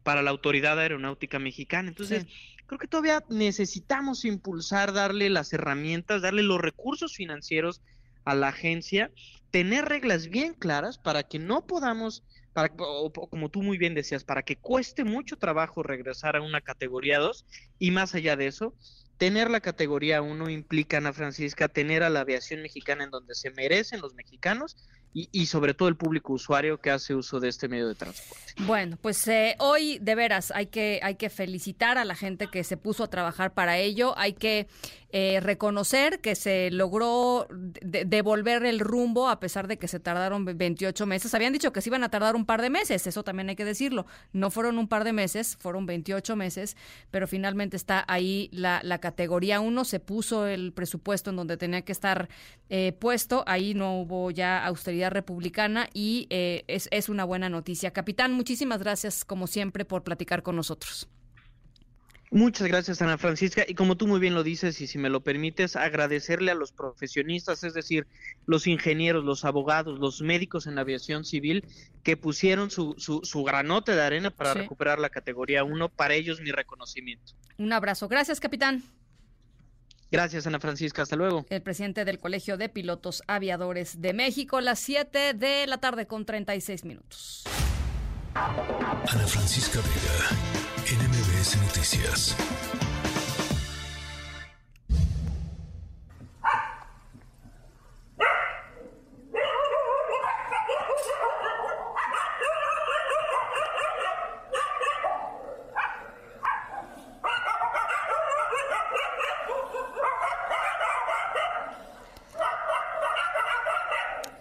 para la Autoridad Aeronáutica Mexicana. Entonces, creo que todavía necesitamos impulsar, darle las herramientas, darle los recursos financieros a la agencia tener reglas bien claras para que no podamos, para, como tú muy bien decías, para que cueste mucho trabajo regresar a una categoría 2 y más allá de eso, tener la categoría 1 implica, Ana Francisca, tener a la aviación mexicana en donde se merecen los mexicanos y, sobre todo el público usuario que hace uso de este medio de transporte. Bueno, pues eh, hoy de veras hay que, hay que felicitar a la gente que se puso a trabajar para ello, hay que eh, reconocer que se logró devolver el rumbo a pesar de que se tardaron 28 meses. Habían dicho que se iban a tardar un par de meses, eso también hay que decirlo. No fueron un par de meses, fueron 28 meses, pero finalmente está ahí la, la categoría 1, se puso el presupuesto en donde tenía que estar eh, puesto, ahí no hubo ya austeridad republicana y eh, es, es una buena noticia. Capitán, muchísimas gracias como siempre por platicar con nosotros. Muchas gracias, Ana Francisca. Y como tú muy bien lo dices, y si me lo permites, agradecerle a los profesionistas, es decir, los ingenieros, los abogados, los médicos en la aviación civil, que pusieron su, su, granote de arena para recuperar la categoría 1. Para ellos, mi reconocimiento. Un abrazo. Gracias, capitán. Gracias, Ana Francisca. Hasta luego. El presidente del Colegio de Pilotos Aviadores de México, las 7 de la tarde con 36 minutos. Ana Francisca Vega NMBS Noticias.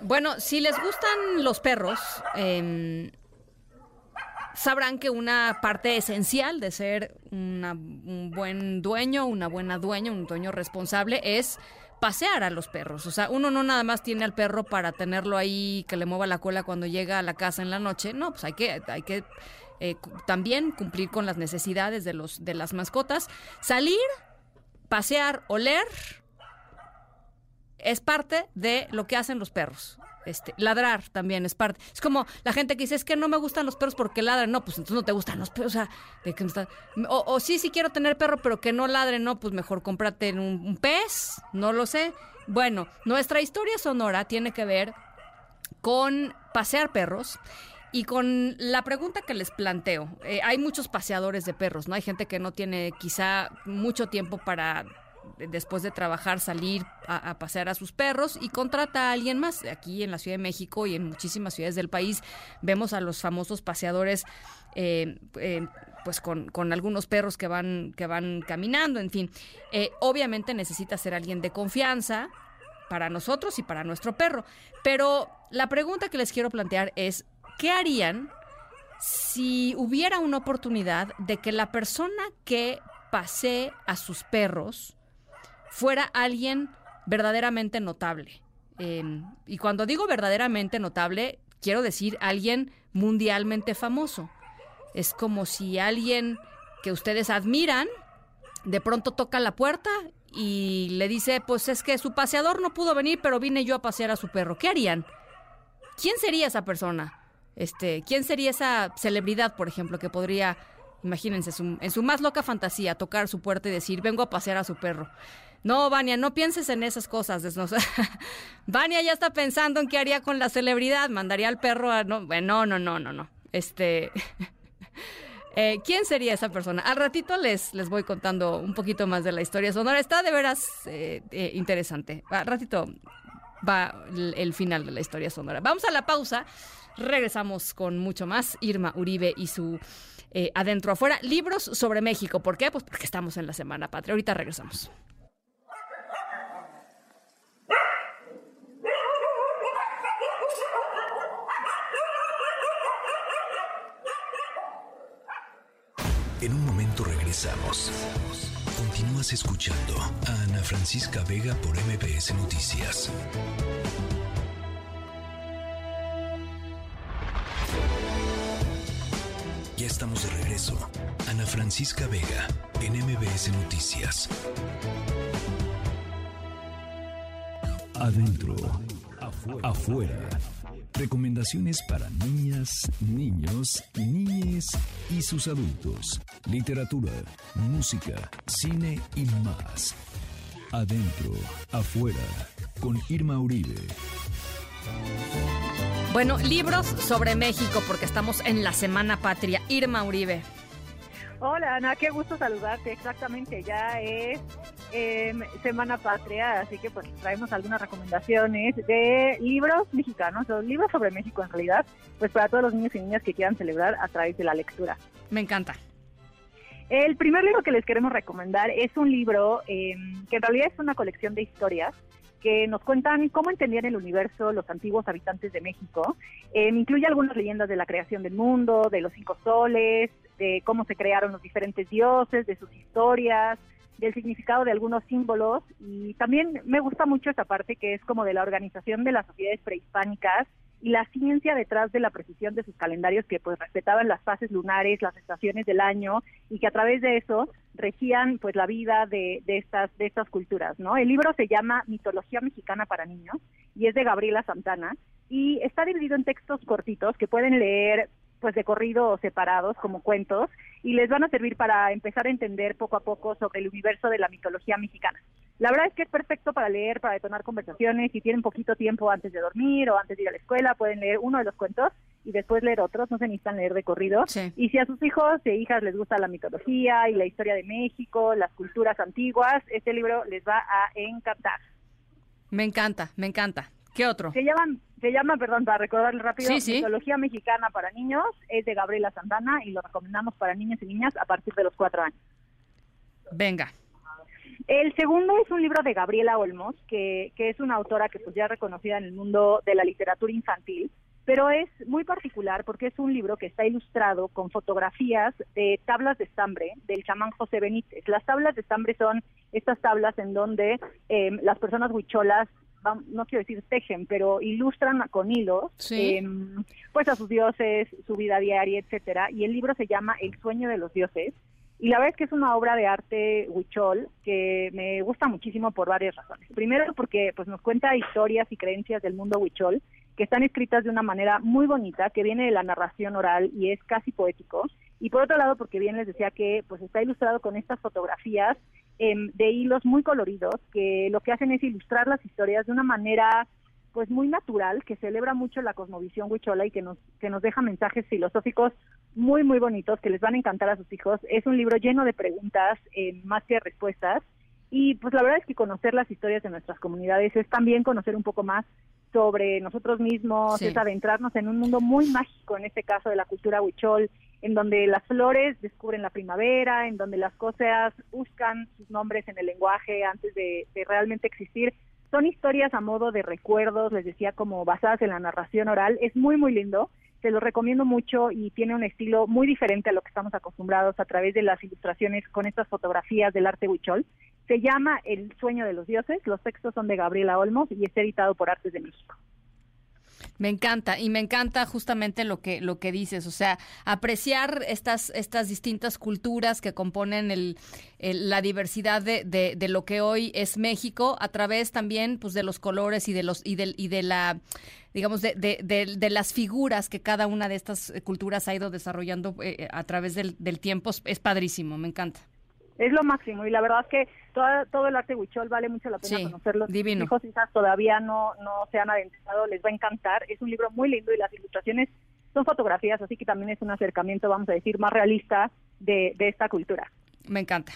Bueno, si les gustan los perros, em, sabrán que una parte esencial de ser un buen dueño, una buena dueña, un dueño responsable es pasear a los perros. O sea, uno no nada más tiene al perro para tenerlo ahí que le mueva la cola cuando llega a la casa en la noche. No, pues hay que, hay que eh, también cumplir con las necesidades de los de las mascotas. Salir, pasear, oler es parte de lo que hacen los perros. Este, ladrar también es parte. Es como la gente que dice, es que no me gustan los perros porque ladran. No, pues entonces no te gustan los perros. O sea, ¿de qué está? o, sí, sí quiero tener perro, pero que no ladren. No, pues mejor cómprate un, un pez. No lo sé. Bueno, nuestra historia sonora tiene que ver con pasear perros y con la pregunta que les planteo, eh, hay muchos paseadores de perros, ¿no? Hay gente que no tiene quizá mucho tiempo para después de trabajar salir a, pasear a sus perros y contrata a alguien más. Aquí en la Ciudad de México y en muchísimas ciudades del país vemos a los famosos paseadores eh, eh, pues con, algunos perros que van, que van caminando, en fin. Eh, obviamente necesita ser alguien de confianza para nosotros y para nuestro perro. Pero la pregunta que les quiero plantear es, ¿qué harían si hubiera una oportunidad de que la persona que pasee a sus perros fuera alguien verdaderamente notable. Em, y cuando digo verdaderamente notable, quiero decir alguien mundialmente famoso. Es como si alguien que ustedes admiran de pronto toca la puerta y le dice, pues es que su paseador no pudo venir, pero vine yo a pasear a su perro. ¿Qué harían? ¿Quién sería esa persona? Este, ¿quién sería esa celebridad, por ejemplo, que podría, imagínense, en su más loca fantasía, tocar su puerta y decir, vengo a pasear a su perro? No, Vania, no pienses en esas cosas. Vania ya está pensando en qué haría con la celebridad. Mandaría al perro a... No, no, no, no, no. Este... Eh, ¿Quién sería esa persona? Al ratito les, les voy contando un poquito más de la historia sonora. Está de veras eh, eh, interesante. Al ratito va el, final de la historia sonora. Vamos a la pausa. Regresamos con mucho más. Irma Uribe y su Adentro Afuera. Libros sobre México. ¿Por qué? Pues porque estamos en la Semana Patria. Ahorita regresamos. En un momento regresamos. Continúas escuchando a Ana Francisca Vega por MPS Noticias. Ya estamos de regreso. Ana Francisca Vega en MBS Noticias. Adentro, afuera. Recomendaciones para niñas, niños, niñes y sus adultos. Literatura, música, cine y más. Adentro, afuera, con Irma Uribe. Bueno, libros sobre México, porque estamos en la Semana Patria. Irma Uribe. Hola Ana, qué gusto saludarte. Exactamente, ya es em, Semana Patria, así que pues traemos algunas recomendaciones de libros mexicanos, o libros sobre México en realidad, pues para todos los niños y niñas que quieran celebrar a través de la lectura. Me encanta. El primer libro que les queremos recomendar es un libro em, que en realidad es una colección de historias que nos cuentan cómo entendían el universo los antiguos habitantes de México. Em, incluye algunas leyendas de la creación del mundo, de los cinco soles, de cómo se crearon los diferentes dioses, de sus historias, del significado de algunos símbolos y también me gusta mucho esta parte que es como de la organización de las sociedades prehispánicas y la ciencia detrás de la precisión de sus calendarios que pues respetaban las fases lunares, las estaciones del año y que a través de eso regían pues la vida de, de estas de estas culturas, ¿no? El libro se llama Mitología mexicana para niños y es de Gabriela Santana y está dividido en textos cortitos que pueden leer pues de corrido o separados como cuentos y les van a servir para empezar a entender poco a poco sobre el universo de la mitología mexicana. La verdad es que es perfecto para leer, para detonar conversaciones, si tienen poquito tiempo antes de dormir o antes de ir a la escuela, pueden leer uno de los cuentos y después leer otros, no se necesitan leer de corrido. Y si a sus hijos e hijas les gusta la mitología y la historia de México, las culturas antiguas, este libro les va a encantar. Me encanta, me encanta. ¿Qué otro? Se llaman se llama, perdón, para recordarle rápido, Mitología Mexicana para Niños, es de Gabriela Santana y lo recomendamos para niños y niñas a partir de los cuatro años. Venga. El segundo es un libro de Gabriela Olmos, que, que es una autora que pues ya reconocida en el mundo de la literatura infantil, pero es muy particular porque es un libro que está ilustrado con fotografías de tablas de estambre del chamán José Benítez. Las tablas de estambre son estas tablas en donde eh, las personas huicholas no quiero decir tejen, pero ilustran con hilos, Sí. em, pues a sus dioses, su vida diaria, etcétera. Y el libro se llama El sueño de los dioses. Y la verdad es que es una obra de arte huichol que me gusta muchísimo por varias razones. Primero porque pues nos cuenta historias y creencias del mundo huichol que están escritas de una manera muy bonita, que viene de la narración oral y es casi poético. Y por otro lado, porque bien les decía que pues está ilustrado con estas fotografías em, de hilos muy coloridos que lo que hacen es ilustrar las historias de una manera pues muy natural, que celebra mucho la cosmovisión huichola y que nos, que nos deja mensajes filosóficos muy, muy bonitos que les van a encantar a sus hijos. Es un libro lleno de preguntas, eh, más que respuestas. Y pues la verdad es que conocer las historias de nuestras comunidades es también conocer un poco más sobre nosotros mismos, Sí. es adentrarnos en un mundo muy mágico, en este caso de la cultura huichol, en donde las flores descubren la primavera, en donde las cosas buscan sus nombres en el lenguaje antes de, realmente existir. Son historias a modo de recuerdos, les decía, como basadas en la narración oral. Es muy, muy lindo. Se lo recomiendo mucho y tiene un estilo muy diferente a lo que estamos acostumbrados a través de las ilustraciones con estas fotografías del arte huichol. Se llama El sueño de los dioses. Los textos son de Gabriela Olmos y está editado por Artes de México. Me encanta y me encanta justamente lo que lo que dices, o sea, apreciar estas estas distintas culturas que componen el, la diversidad de, de, de lo que hoy es México a través también pues de los colores y de los y del y de la digamos de, de, de- de las figuras que cada una de estas eh, culturas ha ido desarrollando eh, a través del, del tiempo es padrísimo, me encanta. Es lo máximo y la verdad es que toda- todo el arte huichol vale mucho la pena Sí, conocerlo. Divino. hijos y hijas todavía no, no se han adentrado, les va a encantar. Es un libro muy lindo y las ilustraciones son fotografías, así que también es un acercamiento, vamos a decir, más realista de, de esta cultura. Me encanta.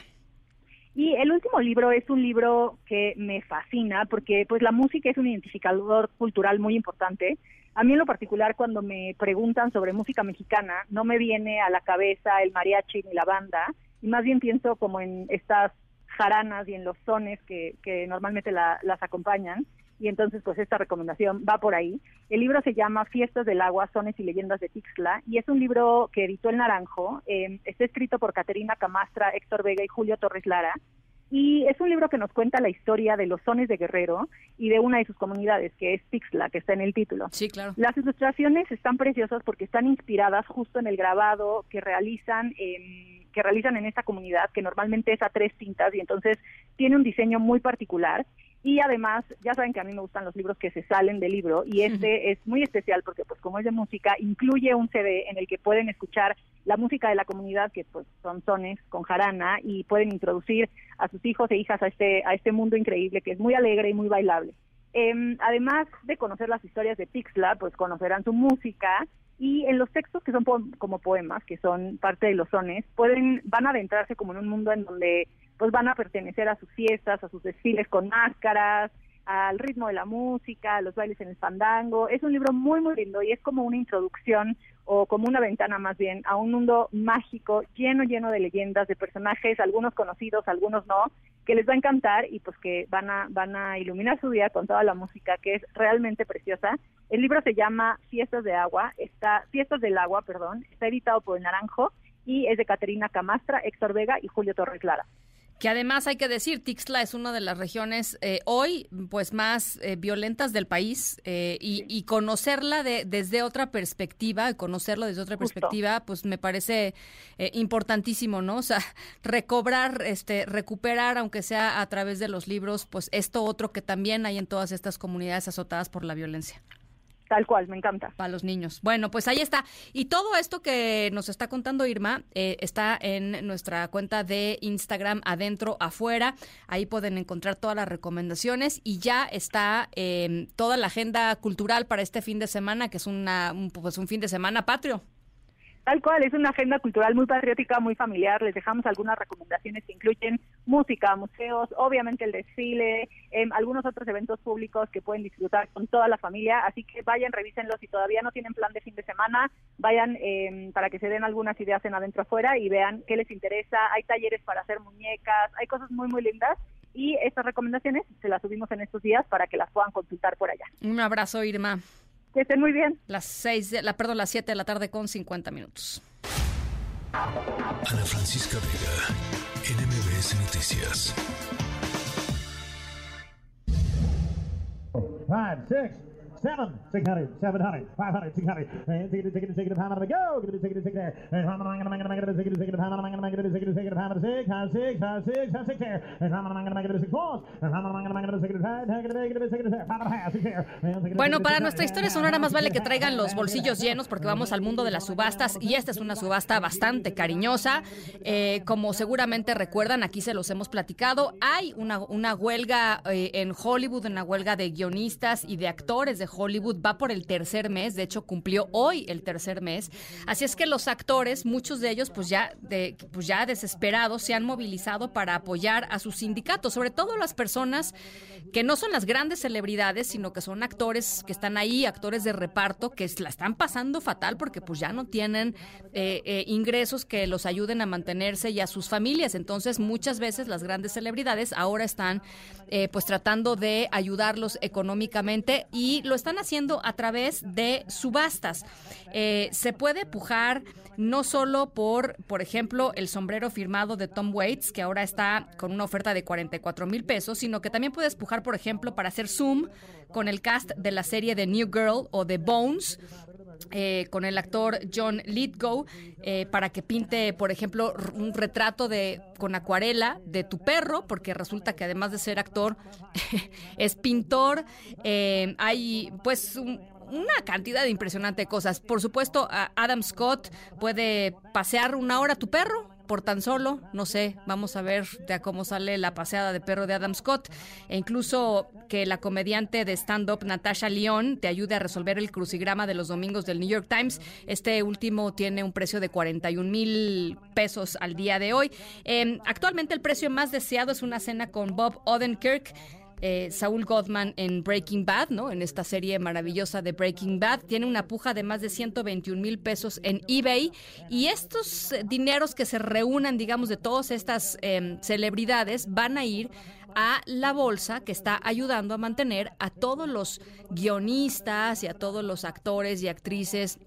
Y el último libro es un libro que me fascina porque pues la música es un identificador cultural muy importante. A mí en lo particular cuando me preguntan sobre música mexicana no me viene a la cabeza el mariachi ni la banda y más bien pienso como en estas jaranas y en los sones que, que normalmente la- las acompañan y entonces pues esta recomendación va por ahí. El libro se llama Fiestas del Agua, Sones y Leyendas de Tixla y es un libro que editó El Naranjo, eh, está escrito por Caterina Camastra, Héctor Vega y Julio Torres Lara y es un libro que nos cuenta la historia de los sones de Guerrero y de una de sus comunidades, que es Tixla, que está en el título. Sí, claro. Las ilustraciones están preciosas porque están inspiradas justo en el grabado que realizan en, que realizan en esta comunidad, que normalmente es a tres tintas y entonces tiene un diseño muy particular. Y además, ya saben que a mí me gustan los libros que se salen del libro y este es muy especial porque pues como es de música, incluye un CD en el que pueden escuchar la música de la comunidad, que pues son sones con jarana y pueden introducir a sus hijos e hijas a este, a este mundo increíble que es muy alegre y muy bailable. Em, además de conocer las historias de Tixla, pues conocerán su música y en los textos que son po- como poemas, que son parte de los sones, pueden van a adentrarse como en un mundo en donde pues van a pertenecer a sus fiestas, a sus desfiles con máscaras, al ritmo de la música, a los bailes en el fandango. Es un libro muy muy lindo y es como una introducción o como una ventana más bien a un mundo mágico lleno lleno de leyendas, de personajes, algunos conocidos, algunos no, que les va a encantar y pues que van a van a iluminar su día con toda la música que es realmente preciosa. El libro se llama Fiestas de Agua, está Fiestas del Agua, perdón, está editado por El Naranjo y es de Caterina Camastra, Héctor Vega y Julio Torres Lara. Que además hay que decir, Tixla es una de las regiones eh, hoy pues más eh, violentas del país eh, y, y conocerla de, desde otra perspectiva, conocerla desde otra Justo. perspectiva, pues me parece importantísimo, ¿no? O sea, recobrar, este, recuperar, aunque sea a través de los libros, pues esto otro que también hay en todas estas comunidades azotadas por la violencia. Tal cual, me encanta. Para los niños. Bueno, pues ahí está. Y todo esto que nos está contando Irma eh, está en nuestra cuenta de Instagram, adentro, afuera. Ahí pueden encontrar todas las recomendaciones y ya está eh, toda la agenda cultural para este fin de semana, que es una, un, pues un fin de semana patrio. Tal cual, es una agenda cultural muy patriótica, muy familiar. Les dejamos algunas recomendaciones que incluyen música, museos, obviamente el desfile, em, algunos otros eventos públicos que pueden disfrutar con toda la familia. Así que vayan, revísenlo. Si todavía no tienen plan de fin de semana, vayan em, para que se den algunas ideas en adentro afuera y vean qué les interesa. Hay talleres para hacer muñecas, hay cosas muy, muy lindas. y estas recomendaciones se las subimos en estos días para que las puedan consultar por allá. Un abrazo, Irma. Que estén muy bien. Las seis, de, la, perdón, las 7 de la tarde con 50 minutos. Ana Francisca Vega, NMBS Noticias. Five, six, seven, five six six, six. Bueno, para nuestra historia sonora más vale que traigan los bolsillos llenos porque vamos al mundo de las subastas y esta es una subasta bastante cariñosa. Eh, como seguramente recuerdan, aquí se los hemos platicado, hay una, una huelga eh, en Hollywood, una huelga de guionistas y de actores de Hollywood, va por el tercer mes, de hecho cumplió hoy el tercer mes. Así es que los actores, muchos de ellos pues ya, de, pues ya desesperados, se han movilizado para apoyar a sus sindicatos, sobre todo las personas que no son las grandes celebridades, sino que son actores que están ahí, actores de reparto, que la están pasando fatal porque pues ya no tienen eh, eh, ingresos que los ayuden a mantenerse y a sus familias. Entonces muchas veces las grandes celebridades ahora están eh, pues tratando de ayudarlos económicamente y lo están haciendo a través de subastas. Eh, se puede pujar no solo por, por ejemplo, el sombrero firmado de Tom Waits, que ahora está con una oferta de 44 mil pesos, sino que también puedes pujar, por ejemplo, para hacer Zoom con el cast de la serie de New Girl o de Bones. Eh, con el actor John Lithgow eh, para que pinte, por ejemplo, un retrato de con acuarela de tu perro, porque resulta que además de ser actor es pintor. Eh, hay pues un- una cantidad de impresionante cosas. Por supuesto, Adam Scott puede pasear una hora tu perro por tan solo, no sé, vamos a ver de cómo sale la paseada de perro de Adam Scott, e incluso que la comediante de stand-up Natasha Lyon te ayude a resolver el crucigrama de los domingos del New York Times. Este último tiene un precio de 41 mil pesos al día de hoy. Eh, actualmente el precio más deseado es una cena con Bob Odenkirk, eh, Saúl Goldman en Breaking Bad, ¿no? En esta serie maravillosa de Breaking Bad. Tiene una puja de más de 121 mil pesos en eBay. Y estos dineros que se reúnan, digamos, de todas estas eh, celebridades van a ir a la bolsa que está ayudando a mantener a todos los guionistas y a todos los actores y actrices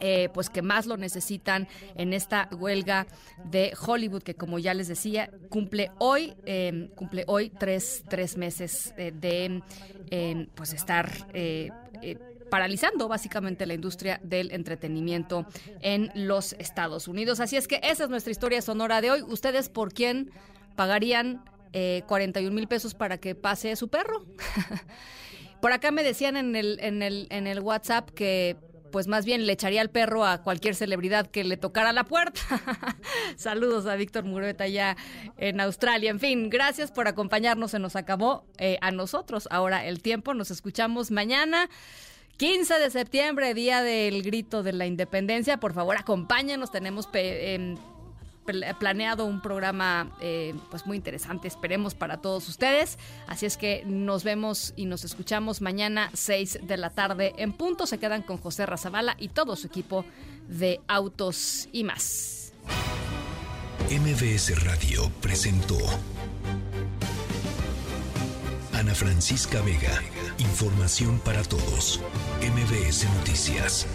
eh, pues que más lo necesitan en esta huelga de Hollywood que como ya les decía cumple hoy eh, cumple hoy tres, tres meses eh, de eh, pues estar eh, eh, paralizando básicamente la industria del entretenimiento en los Estados Unidos. Así es que esa es nuestra historia sonora de hoy. Ustedes por quién pagarían eh, 41 mil pesos para que pase su perro por acá me decían en el, en el, en el WhatsApp que pues más bien le echaría al perro a cualquier celebridad que le tocara la puerta. Saludos a Víctor Murueta allá en Australia. En fin, gracias por acompañarnos. Se nos acabó eh, a nosotros ahora el tiempo. Nos escuchamos mañana. 15 de septiembre, día del grito de la independencia. Por favor, acompáñenos. Tenemos em, planeado un programa eh, pues muy interesante, esperemos para todos ustedes. Así es que nos vemos y nos escuchamos mañana 6 de la tarde en punto. Se quedan con José Razabala y todo su equipo de autos y más. MBS Radio presentó Ana Francisca Vega. Información para todos. MBS Noticias.